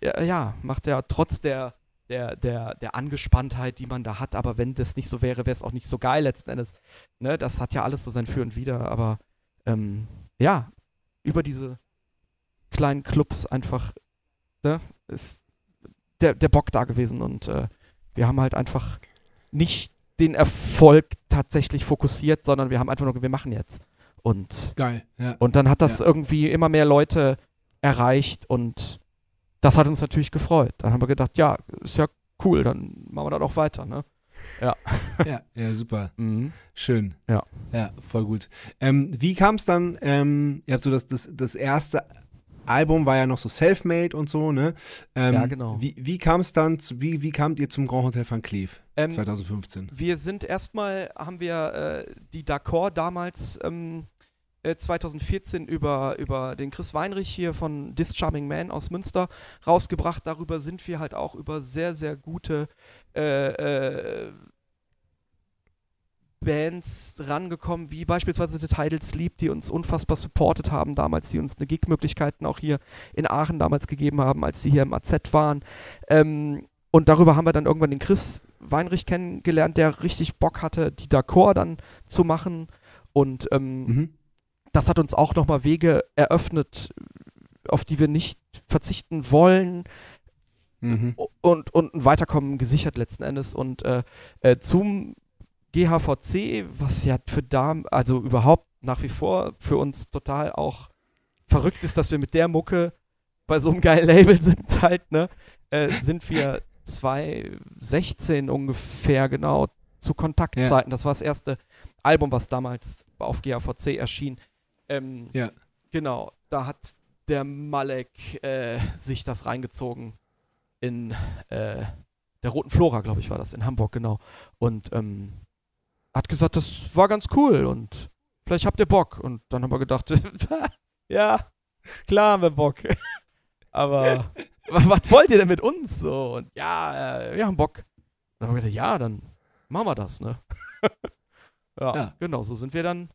ja, ja, macht ja trotz der, der, der, der Angespanntheit, die man da hat, aber wenn das nicht so wäre, wäre es auch nicht so geil letzten Endes. Ne, das hat ja alles so sein Für und Wider, aber ähm, ja, über diese kleinen Clubs einfach, ne, ist der, der Bock da gewesen und äh, wir haben halt einfach nicht den Erfolg tatsächlich fokussiert, sondern wir haben einfach nur, wir machen jetzt. Und Geil, ja. und dann hat das Ja. irgendwie immer mehr Leute erreicht und das hat uns natürlich gefreut. Dann haben wir gedacht, ja, ist ja cool, dann machen wir das auch weiter, ne? ja, ja, super. Mhm. Schön. Ja. Ja, voll gut. Ähm, wie kam es dann, ähm, ihr habt so das, das, das erste Album war ja noch so Selfmade und so, ne? Ähm, Ja, genau. Wie, wie kam es dann, zu, wie, wie kamt ihr zum Grand Hotel Van Cleef Ähm, 2015? wir sind erstmal, haben wir äh, die D'accord damals ähm, äh, 2014 über, über den Chris Weinrich hier von This Charming Man aus Münster rausgebracht. Darüber sind wir halt auch über sehr, sehr gute äh, äh, Bands rangekommen, wie beispielsweise The Tidal Sleep, die uns unfassbar supportet haben damals, die uns eine Gig-Möglichkeiten auch hier in Aachen damals gegeben haben, als sie hier im AZ waren. Ähm, und darüber haben wir dann irgendwann den Chris Weinrich kennengelernt, der richtig Bock hatte, die D'accord dann zu machen. Und ähm, Mhm. Das hat uns auch nochmal Wege eröffnet, auf die wir nicht verzichten wollen Mhm. und, und ein Weiterkommen gesichert letzten Endes. Und äh, äh, zum GHVC, was ja für Damen, also überhaupt nach wie vor für uns total auch verrückt ist, dass wir mit der Mucke bei so einem geilen Label sind halt, ne, äh, sind wir 2016 ungefähr genau zu Kontaktzeiten. Das war das erste Album, was damals auf GHVC erschien. Ähm, Ja. Genau, da hat der Malek äh, sich das reingezogen in äh, der Roten Flora, glaube ich, war das, in Hamburg, genau. Und ähm, hat gesagt, das war ganz cool und vielleicht habt ihr Bock. Und dann haben wir gedacht, ja, klar haben wir Bock. Aber wa- was wollt ihr denn mit uns so? Und ja, äh, wir haben Bock. Dann haben wir gesagt, ja, dann machen wir das, ne? ja, Ja. genau, so sind wir dann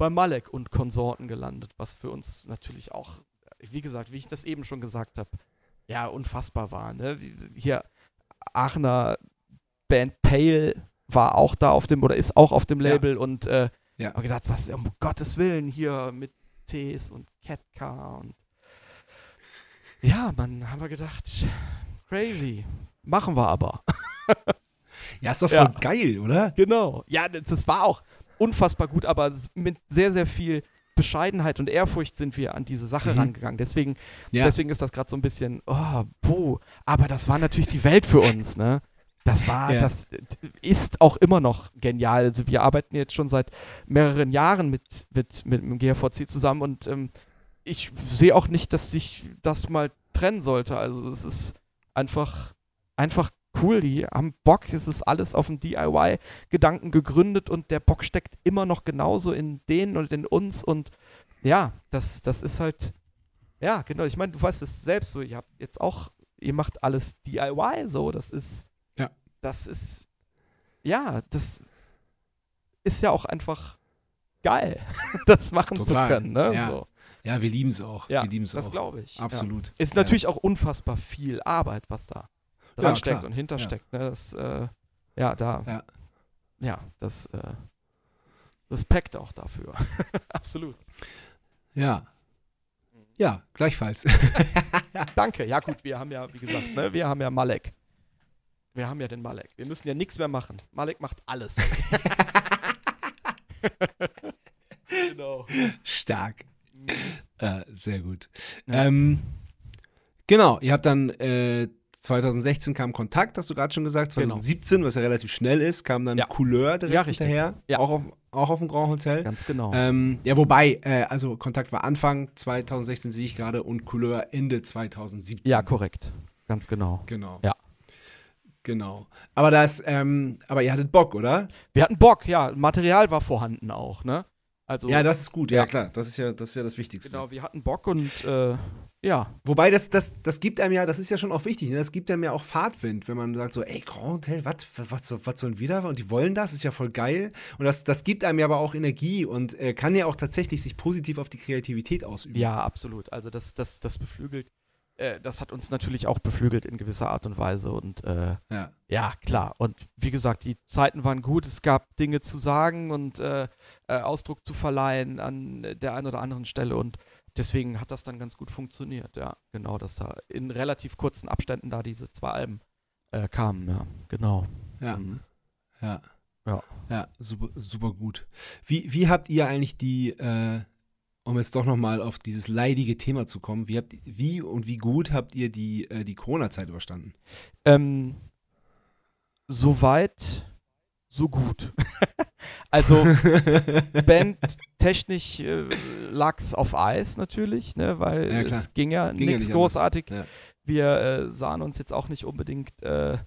bei Malek und Konsorten gelandet, was für uns natürlich auch wie gesagt, wie ich das eben schon gesagt habe, ja, unfassbar war. Ne? Hier, Aachener Band Pale war auch da auf dem, oder ist auch auf dem Ja. Label und äh, Ja. hab gedacht, was, um Gottes Willen, hier mit Tees und Catcar und ja, man, haben wir gedacht, crazy. Machen wir aber. Ja, ist doch voll Ja. geil, oder? Genau. Ja, das, das war auch unfassbar gut, aber mit sehr, sehr viel Bescheidenheit und Ehrfurcht sind wir an diese Sache Mhm. rangegangen. Deswegen, Ja. deswegen ist das gerade so ein bisschen, oh, puh. Aber das war natürlich die Welt für uns, ne? Das war, Ja. das ist auch immer noch genial. Also wir arbeiten jetzt schon seit mehreren Jahren mit, mit, mit dem GVC zusammen und ähm, ich sehe auch nicht, dass sich das mal trennen sollte. Also es ist einfach, einfach cool. Die haben Bock. Es ist alles auf dem DIY-Gedanken gegründet und der Bock steckt immer noch genauso in denen und in uns. Und ja, das, das ist halt, ja, genau. Ich meine, du weißt es selbst so. Ihr habt jetzt auch, ihr macht alles DIY so. Das ist, Ja. das ist, ja, das ist ja auch einfach geil, das machen Total, zu können. Ne? ja. So. Ja, wir lieben es auch. Ja, wir lieben es das auch. glaube ich. Ja. Absolut. Ist Ja. natürlich auch unfassbar viel Arbeit, was da Ja, dran steckt klar. und hintersteckt. Ne? Das, äh, ja, da. Ja. Ja, das äh, Respekt auch dafür. Absolut. Ja. Ja, gleichfalls. Danke. Ja, gut, wir haben ja, wie gesagt, ne, wir haben ja Malek. Wir haben ja den Malek. Wir müssen ja nichts mehr machen. Malek macht alles. genau. Stark. Äh, sehr gut. Ja. Ähm, genau, ihr habt dann äh, 2016 kam Kontakt, hast du gerade schon gesagt. Genau. 2017, was ja relativ schnell ist, kam dann Ja. Couleur direkt Ja, richtig. hinterher. Ja. Auch, auf, auch auf dem Grand Hotel. Ganz genau. Ähm, ja, wobei, äh, also Kontakt war Anfang 2016, sehe ich gerade, und Couleur Ende 2017. ja, korrekt. Ganz genau. Genau. Ja. Genau. Aber das, ähm, aber ihr hattet Bock, oder? Wir hatten Bock, ja. Material war vorhanden auch, ne? Also, Ja, das ist gut, ja, Ja. klar. Das ist ja, das ist ja das Wichtigste. genau, wir hatten Bock und äh, ja, Wobei, das, das, das gibt einem ja, das ist ja schon auch wichtig, ne? das gibt einem ja auch Fahrtwind, wenn man sagt so, ey, Grand Hotel, was, was, was, sollen wir da? Und die wollen das, ist ja voll geil. Und das, das gibt einem ja aber auch Energie und äh, kann ja auch tatsächlich sich positiv auf die Kreativität ausüben. Ja, absolut. Also das, das, das beflügelt, äh, das hat uns natürlich auch beflügelt in gewisser Art und Weise. Und äh, Ja. ja, klar. Und wie gesagt, die Zeiten waren gut. Es gab Dinge zu sagen und äh, äh, Ausdruck zu verleihen an der einen oder anderen Stelle. Und deswegen hat das dann ganz gut funktioniert. Ja, genau, dass da in relativ kurzen Abständen da diese zwei Alben äh, kamen. Ja, genau. Ja. Mhm. Ja. Ja. Ja, super, super gut. Wie, wie habt ihr eigentlich die, äh, um jetzt doch nochmal auf dieses leidige Thema zu kommen, wie, habt, wie und wie gut habt ihr die, äh, die Corona-Zeit überstanden? Ähm, soweit, so gut. also bandtechnisch äh, lag es auf Eis natürlich, ne, weil Ja, es ging ja Ging ja nichts nicht großartig. anders. Wir äh, sahen uns jetzt auch nicht unbedingt äh,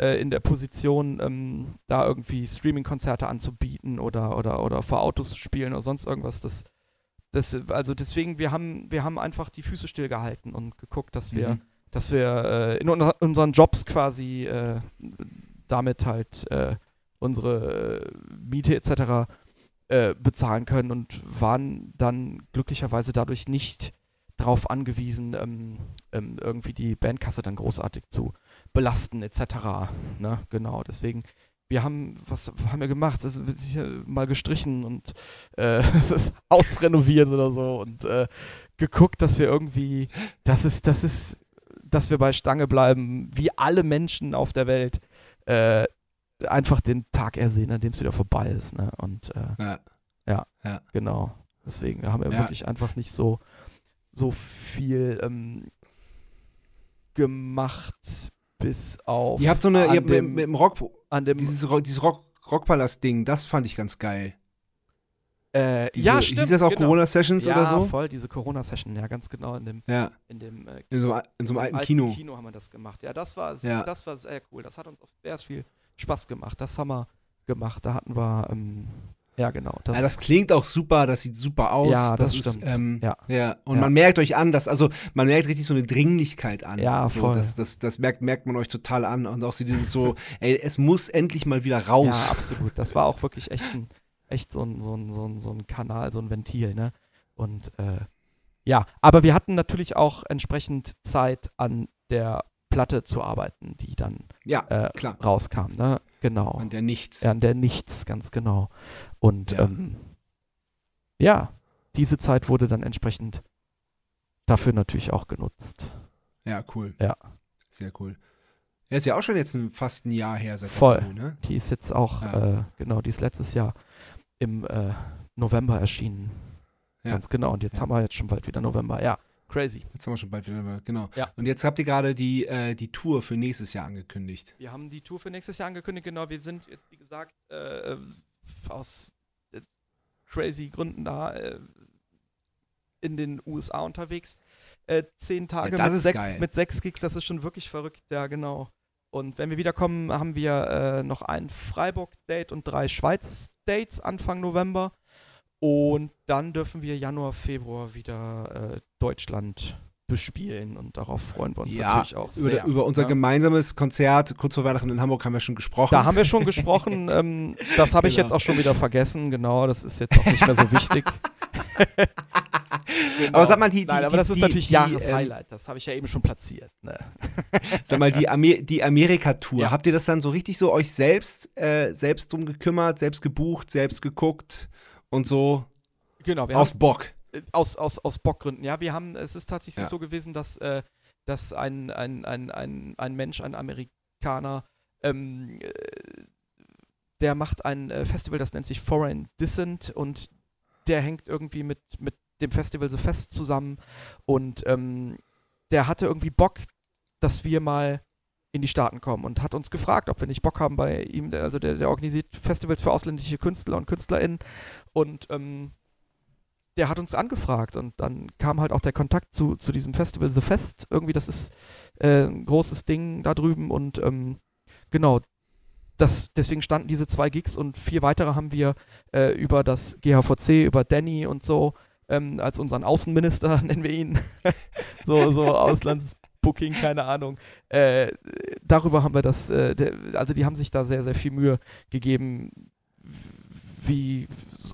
äh, in der Position, ähm, da irgendwie Streaming-Konzerte anzubieten oder, oder, oder vor Autos zu spielen oder sonst irgendwas. Das, das, also deswegen, wir haben, wir haben einfach die Füße stillgehalten und geguckt, dass wir Mhm. dass wir äh, in un unseren Jobs quasi äh, damit halt unsere äh, Miete etc. Äh, bezahlen können und waren dann glücklicherweise dadurch nicht darauf angewiesen, ähm, ähm, irgendwie die Bandkasse dann großartig zu belasten etc. Ne? Genau, deswegen, wir haben, was haben wir gemacht? Es wird sicher mal gestrichen und äh, es ist ausrenoviert oder so und äh, geguckt, dass wir irgendwie, das ist, das ist, dass wir bei Stange bleiben, wie alle Menschen auf der Welt, äh, einfach den Tag ersehen, an dem es wieder vorbei ist. Ne? Und äh, Ja. genau, deswegen haben wir Ja. wirklich einfach nicht so, so viel ähm, gemacht, bis auf Ihr habt so eine, ihr habt mit, dem, mit dem Rock, an dem dieses, dieses Rock, Rockpalast-Ding, das fand ich ganz geil. äh, Diese, ja, stimmt. Hieß das auch genau. Corona-Sessions ja, oder so? voll, diese Corona-Session, ja, ganz genau in dem, Ja, in dem äh, in so, in so einem alten, Kino. Kino haben wir das gemacht. Ja, das war, Ja. das war sehr cool. Das hat uns auch sehr viel Spaß gemacht. Das haben wir gemacht. Da hatten wir, ähm, ja genau. Das, ja, das klingt auch super, das sieht super aus. Ja, das ist, stimmt. Ähm, Ja. ja. Und Ja. man merkt euch an, dass, also man merkt richtig so eine Dringlichkeit an. Ja, so, voll. Das, das, das merkt, merkt man euch total an. Und auch so dieses so, ey, es muss endlich mal wieder raus. ja, absolut. Das war auch wirklich echt ein, echt so ein, so ein, so ein, so ein Kanal, so ein Ventil, ne? Und äh, ja, aber wir hatten natürlich auch entsprechend Zeit an der Platte zu arbeiten, die dann Ja, äh, rauskam. Ne? Genau. An der Nichts. Ja, an der Nichts, ganz genau. Und Ja. ähm, ja, diese Zeit wurde dann entsprechend dafür natürlich auch genutzt. Ja, cool. Ja. Sehr cool. Ja, ist ja auch schon jetzt ein, fast ein Jahr her seit Voll. Vinyl, ne? Die ist jetzt auch, Ja. äh, genau, die ist letztes Jahr im äh, November erschienen. Ja. Ganz genau. Und jetzt Ja. haben wir jetzt schon bald wieder November. Ja, crazy. Jetzt haben wir schon bald wieder, genau. Ja. Und jetzt habt ihr gerade die, äh, die Tour für nächstes Jahr angekündigt. Wir haben die Tour für nächstes Jahr angekündigt. Genau, wir sind jetzt, wie gesagt, äh, aus äh, crazy Gründen da äh, in den USA unterwegs. Äh, zehn Tage das mit, ist sechs, geil. mit sechs Gigs, das ist schon wirklich verrückt, ja, genau. Und wenn wir wiederkommen, haben wir äh, noch ein Freiburg-Date und drei Schweiz-Dates Anfang November. Und dann dürfen wir Januar, Februar wieder äh, Deutschland bespielen und darauf freuen wir uns Ja, natürlich auch Über, sehr. über unser ja. gemeinsames Konzert kurz vor Weihnachten in Hamburg haben wir schon gesprochen. Da haben wir schon gesprochen. Ähm, das habe ich Genau. jetzt auch schon wieder vergessen. Genau, das ist jetzt auch nicht mehr so wichtig. Aber sag mal, die, die, Nein, aber die, das ist die, natürlich die, ähm, Jahreshighlight. Das habe ich ja eben schon platziert. Ne? Sag mal, die, Amer die Amerika-Tour, Ja. habt ihr das dann so richtig so euch selbst, äh, selbst drum gekümmert, selbst gebucht, selbst geguckt und so Genau, wir aus haben, Bock? äh, aus, aus, aus Bockgründen. Ja, wir haben, es ist tatsächlich Ja. so gewesen, dass, äh, dass ein, ein, ein, ein, ein Mensch, ein Amerikaner, ähm, äh, der macht ein äh, Festival, das nennt sich Foreign Dissent und der hängt irgendwie mit, mit dem Festival The Fest zusammen und ähm, der hatte irgendwie Bock, dass wir mal in die Staaten kommen und hat uns gefragt, ob wir nicht Bock haben bei ihm, also der, der organisiert Festivals für ausländische Künstler und KünstlerInnen und ähm, der hat uns angefragt und dann kam halt auch der Kontakt zu, zu diesem Festival The Fest. Irgendwie, das ist äh, ein großes Ding da drüben und ähm, genau, das, deswegen standen diese zwei Gigs und vier weitere haben wir äh, über das GHVC, über Danny und so, ähm, als unseren Außenminister, nennen wir ihn, so, so Auslandsbooking, keine Ahnung. Äh, darüber haben wir das, äh, der, also die haben sich da sehr, sehr viel Mühe gegeben, wie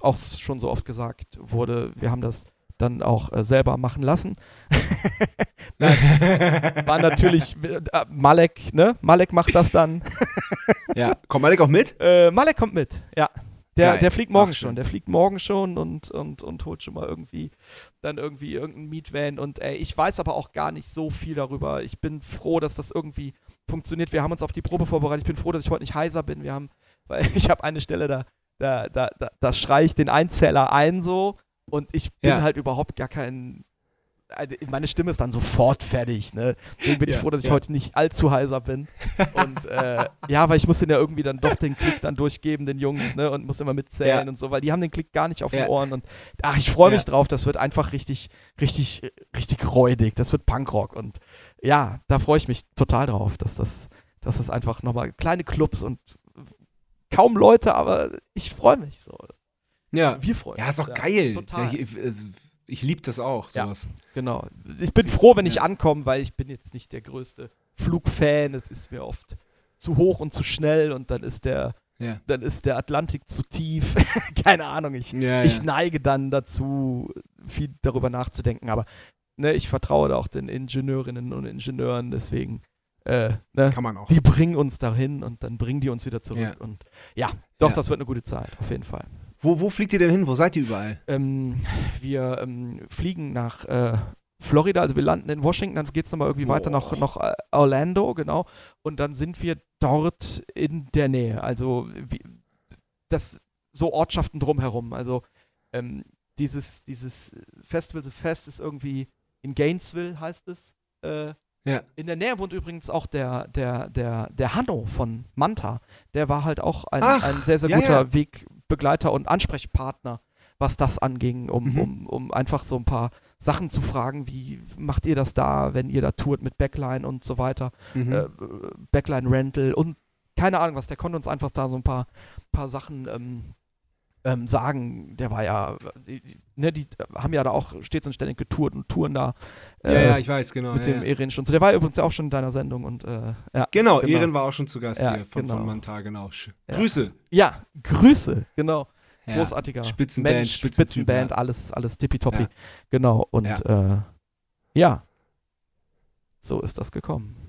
auch schon so oft gesagt wurde, wir haben das dann auch äh, selber machen lassen. Nein, war natürlich äh, Malek, ne? Malek macht das dann. ja, kommt Malek auch mit? Äh, Malek kommt mit, ja. Der, der fliegt morgen Ach, schön. schon. Der fliegt morgen schon und, und, und holt schon mal irgendwie dann irgendwie irgendeinen Mietvan. Und ey, ich weiß aber auch gar nicht so viel darüber. Ich bin froh, dass das irgendwie funktioniert. Wir haben uns auf die Probe vorbereitet. Ich bin froh, dass ich heute nicht heiser bin. Wir haben, weil ich habe eine Stelle, da, da, da, da, da schreie ich den Einzähler ein so und ich bin Ja. halt überhaupt gar kein. also Meine Stimme ist dann sofort fertig, ne? Deswegen bin ich Ja, froh, dass ich ja. heute nicht allzu heiser bin. Und äh, ja, weil ich muss den ja irgendwie dann doch den Klick dann durchgeben, den Jungs, ne? Und muss immer mitzählen und so, weil die haben den Klick gar nicht auf den Ohren. Und ach, ich freue mich drauf. Das wird einfach richtig, richtig, richtig räudig. Das wird Punkrock. Und ja, da freue ich mich total drauf, dass das, dass das einfach nochmal kleine Clubs und kaum Leute, aber ich freue mich so. Ja. Wir freuen Ja, ist doch uns, geil. Total. Ja, ich äh, ich liebe das auch, Ja. sowas. Genau. Ich bin froh, wenn ich Ja. ankomme, weil ich bin jetzt nicht der größte Flugfan. Es ist mir oft zu hoch und zu schnell und dann ist der, Ja. dann ist der Atlantik zu tief. Keine Ahnung. Ich, Ja, ich ja. neige dann dazu, viel darüber nachzudenken. Aber ne, ich vertraue da auch den Ingenieurinnen und Ingenieuren, deswegen. Äh, ne, Kann man auch. die bringen uns dahin und dann bringen die uns wieder zurück. Ja. Und ja, doch, Ja. das wird eine gute Zeit, auf jeden Fall. Wo, wo fliegt ihr denn hin? Wo seid ihr überall? Ähm, wir ähm, fliegen nach äh, Florida, also wir landen in Washington, dann geht es nochmal irgendwie weiter nach, nach äh, Orlando, genau. Und dann sind wir dort in der Nähe. Also wie, das so Ortschaften drumherum. Also ähm, dieses, dieses Festival The Fest ist irgendwie in Gainesville, heißt es. Äh, Ja. in der Nähe wohnt übrigens auch der, der, der, der Hanno von Manta. Der war halt auch ein, Ach, ein sehr, sehr ja, guter ja. Wegbegleiter und Ansprechpartner, was das anging, um, Mhm. um, um einfach so ein paar Sachen zu fragen, wie macht ihr das da, wenn ihr da tourt mit Backline und so weiter, Mhm. äh, Backline Rental und keine Ahnung was, der konnte uns einfach da so ein paar, paar Sachen ähm, ähm, sagen. Der war ja, die, ne, die haben ja da auch stets und ständig getourt und touren da. ja, äh, ja, ich weiß, genau. mit ja, dem ja. Erin schon. Der war übrigens ja auch schon in deiner Sendung und äh, ja. Genau, Genau. Ehren war auch schon zu Gast Ja, hier von, genau. von Manta, genau. Ja. Grüße. Ja, Grüße, genau. Ja. großartiger Spitzenband, Mensch, Spitzentyp, Spitzenband, ja. alles, alles tippitoppi. Ja. Genau, und Ja. ja. Äh, ja, so ist das gekommen.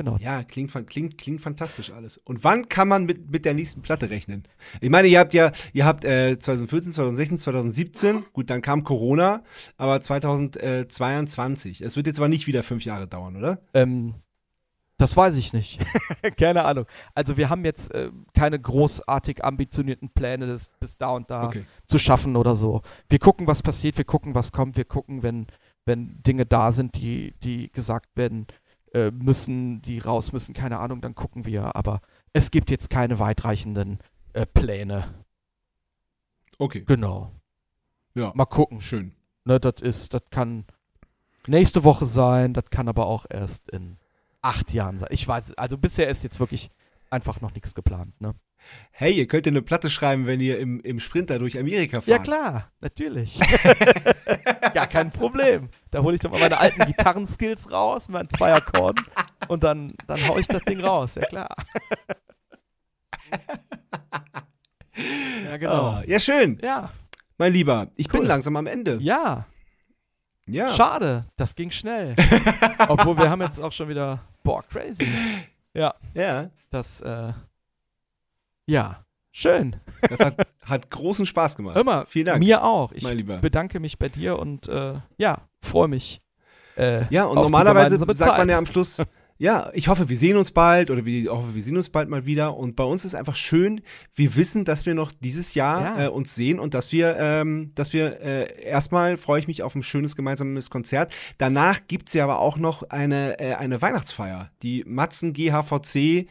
Genau. Ja, klingt, klingt, klingt fantastisch alles. Und wann kann man mit, mit der nächsten Platte rechnen? Ich meine, ihr habt ja, ihr habt äh, 2014, 2016, 2017, gut, dann kam Corona, aber 2022. Es wird jetzt aber nicht wieder fünf Jahre dauern, oder? Ähm, das weiß ich nicht. Keine Ahnung. Also wir haben jetzt äh, keine großartig ambitionierten Pläne, das bis da und da Okay. zu schaffen oder so. Wir gucken, was passiert, wir gucken, was kommt, wir gucken, wenn, wenn Dinge da sind, die, die gesagt werden äh, müssen, die raus müssen, keine Ahnung, dann gucken wir. Aber es gibt jetzt keine weitreichenden äh, Pläne. Okay. Genau. Ja. Mal gucken. Schön. Ne, das ist, das kann nächste Woche sein, das kann aber auch erst in acht Jahren sein. Ich weiß, also bisher ist jetzt wirklich einfach noch nichts geplant, ne? Hey, ihr könnt ja eine Platte schreiben, wenn ihr im, im Sprinter durch Amerika fahrt. Ja klar, natürlich. Gar kein Problem. Da hole ich doch mal meine alten Gitarrenskills raus, meinen zwei Akkorden und dann, dann hau ich das Ding raus, ja klar. ja, genau. Ah, ja, schön. Ja, Mein Lieber, ich bin Cool. langsam am Ende. ja, Ja. schade, das ging schnell. Obwohl wir haben jetzt auch schon wieder, boah, crazy. Ja, Das, äh, ja, schön. das hat, hat großen Spaß gemacht. Immer, Vielen Dank, mir auch. Ich mein Lieber. bedanke mich bei dir und äh, ja, freue mich. Äh, Ja, und normalerweise sagt man ja am Schluss, ja, ich hoffe, wir sehen uns bald oder wir, ich hoffe, wir sehen uns bald mal wieder. Und bei uns ist einfach schön, wir wissen, dass wir noch dieses Jahr Ja. äh, uns sehen und dass wir, ähm, dass wir äh, erstmal freue ich mich auf ein schönes gemeinsames Konzert. Danach gibt es ja aber auch noch eine, äh, eine Weihnachtsfeier, die Matzen GHVC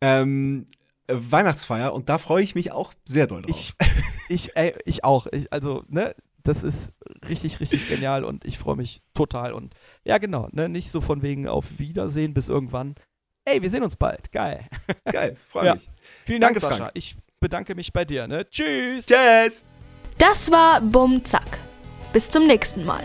ähm, äh, Weihnachtsfeier und da freue ich mich auch sehr doll drauf. Ich, ich, ey, ich auch. Ich, also, ne, das ist richtig, richtig genial und ich freue mich total. Und ja, genau, ne, nicht so von wegen auf Wiedersehen bis irgendwann. Ey, wir sehen uns bald. Geil. Geil, freue Ja. mich. Vielen Danke, Dank, Sascha. Frank. Ich bedanke mich bei dir, ne? Tschüss. Tschüss! Das war Bum Zack. Bis zum nächsten Mal.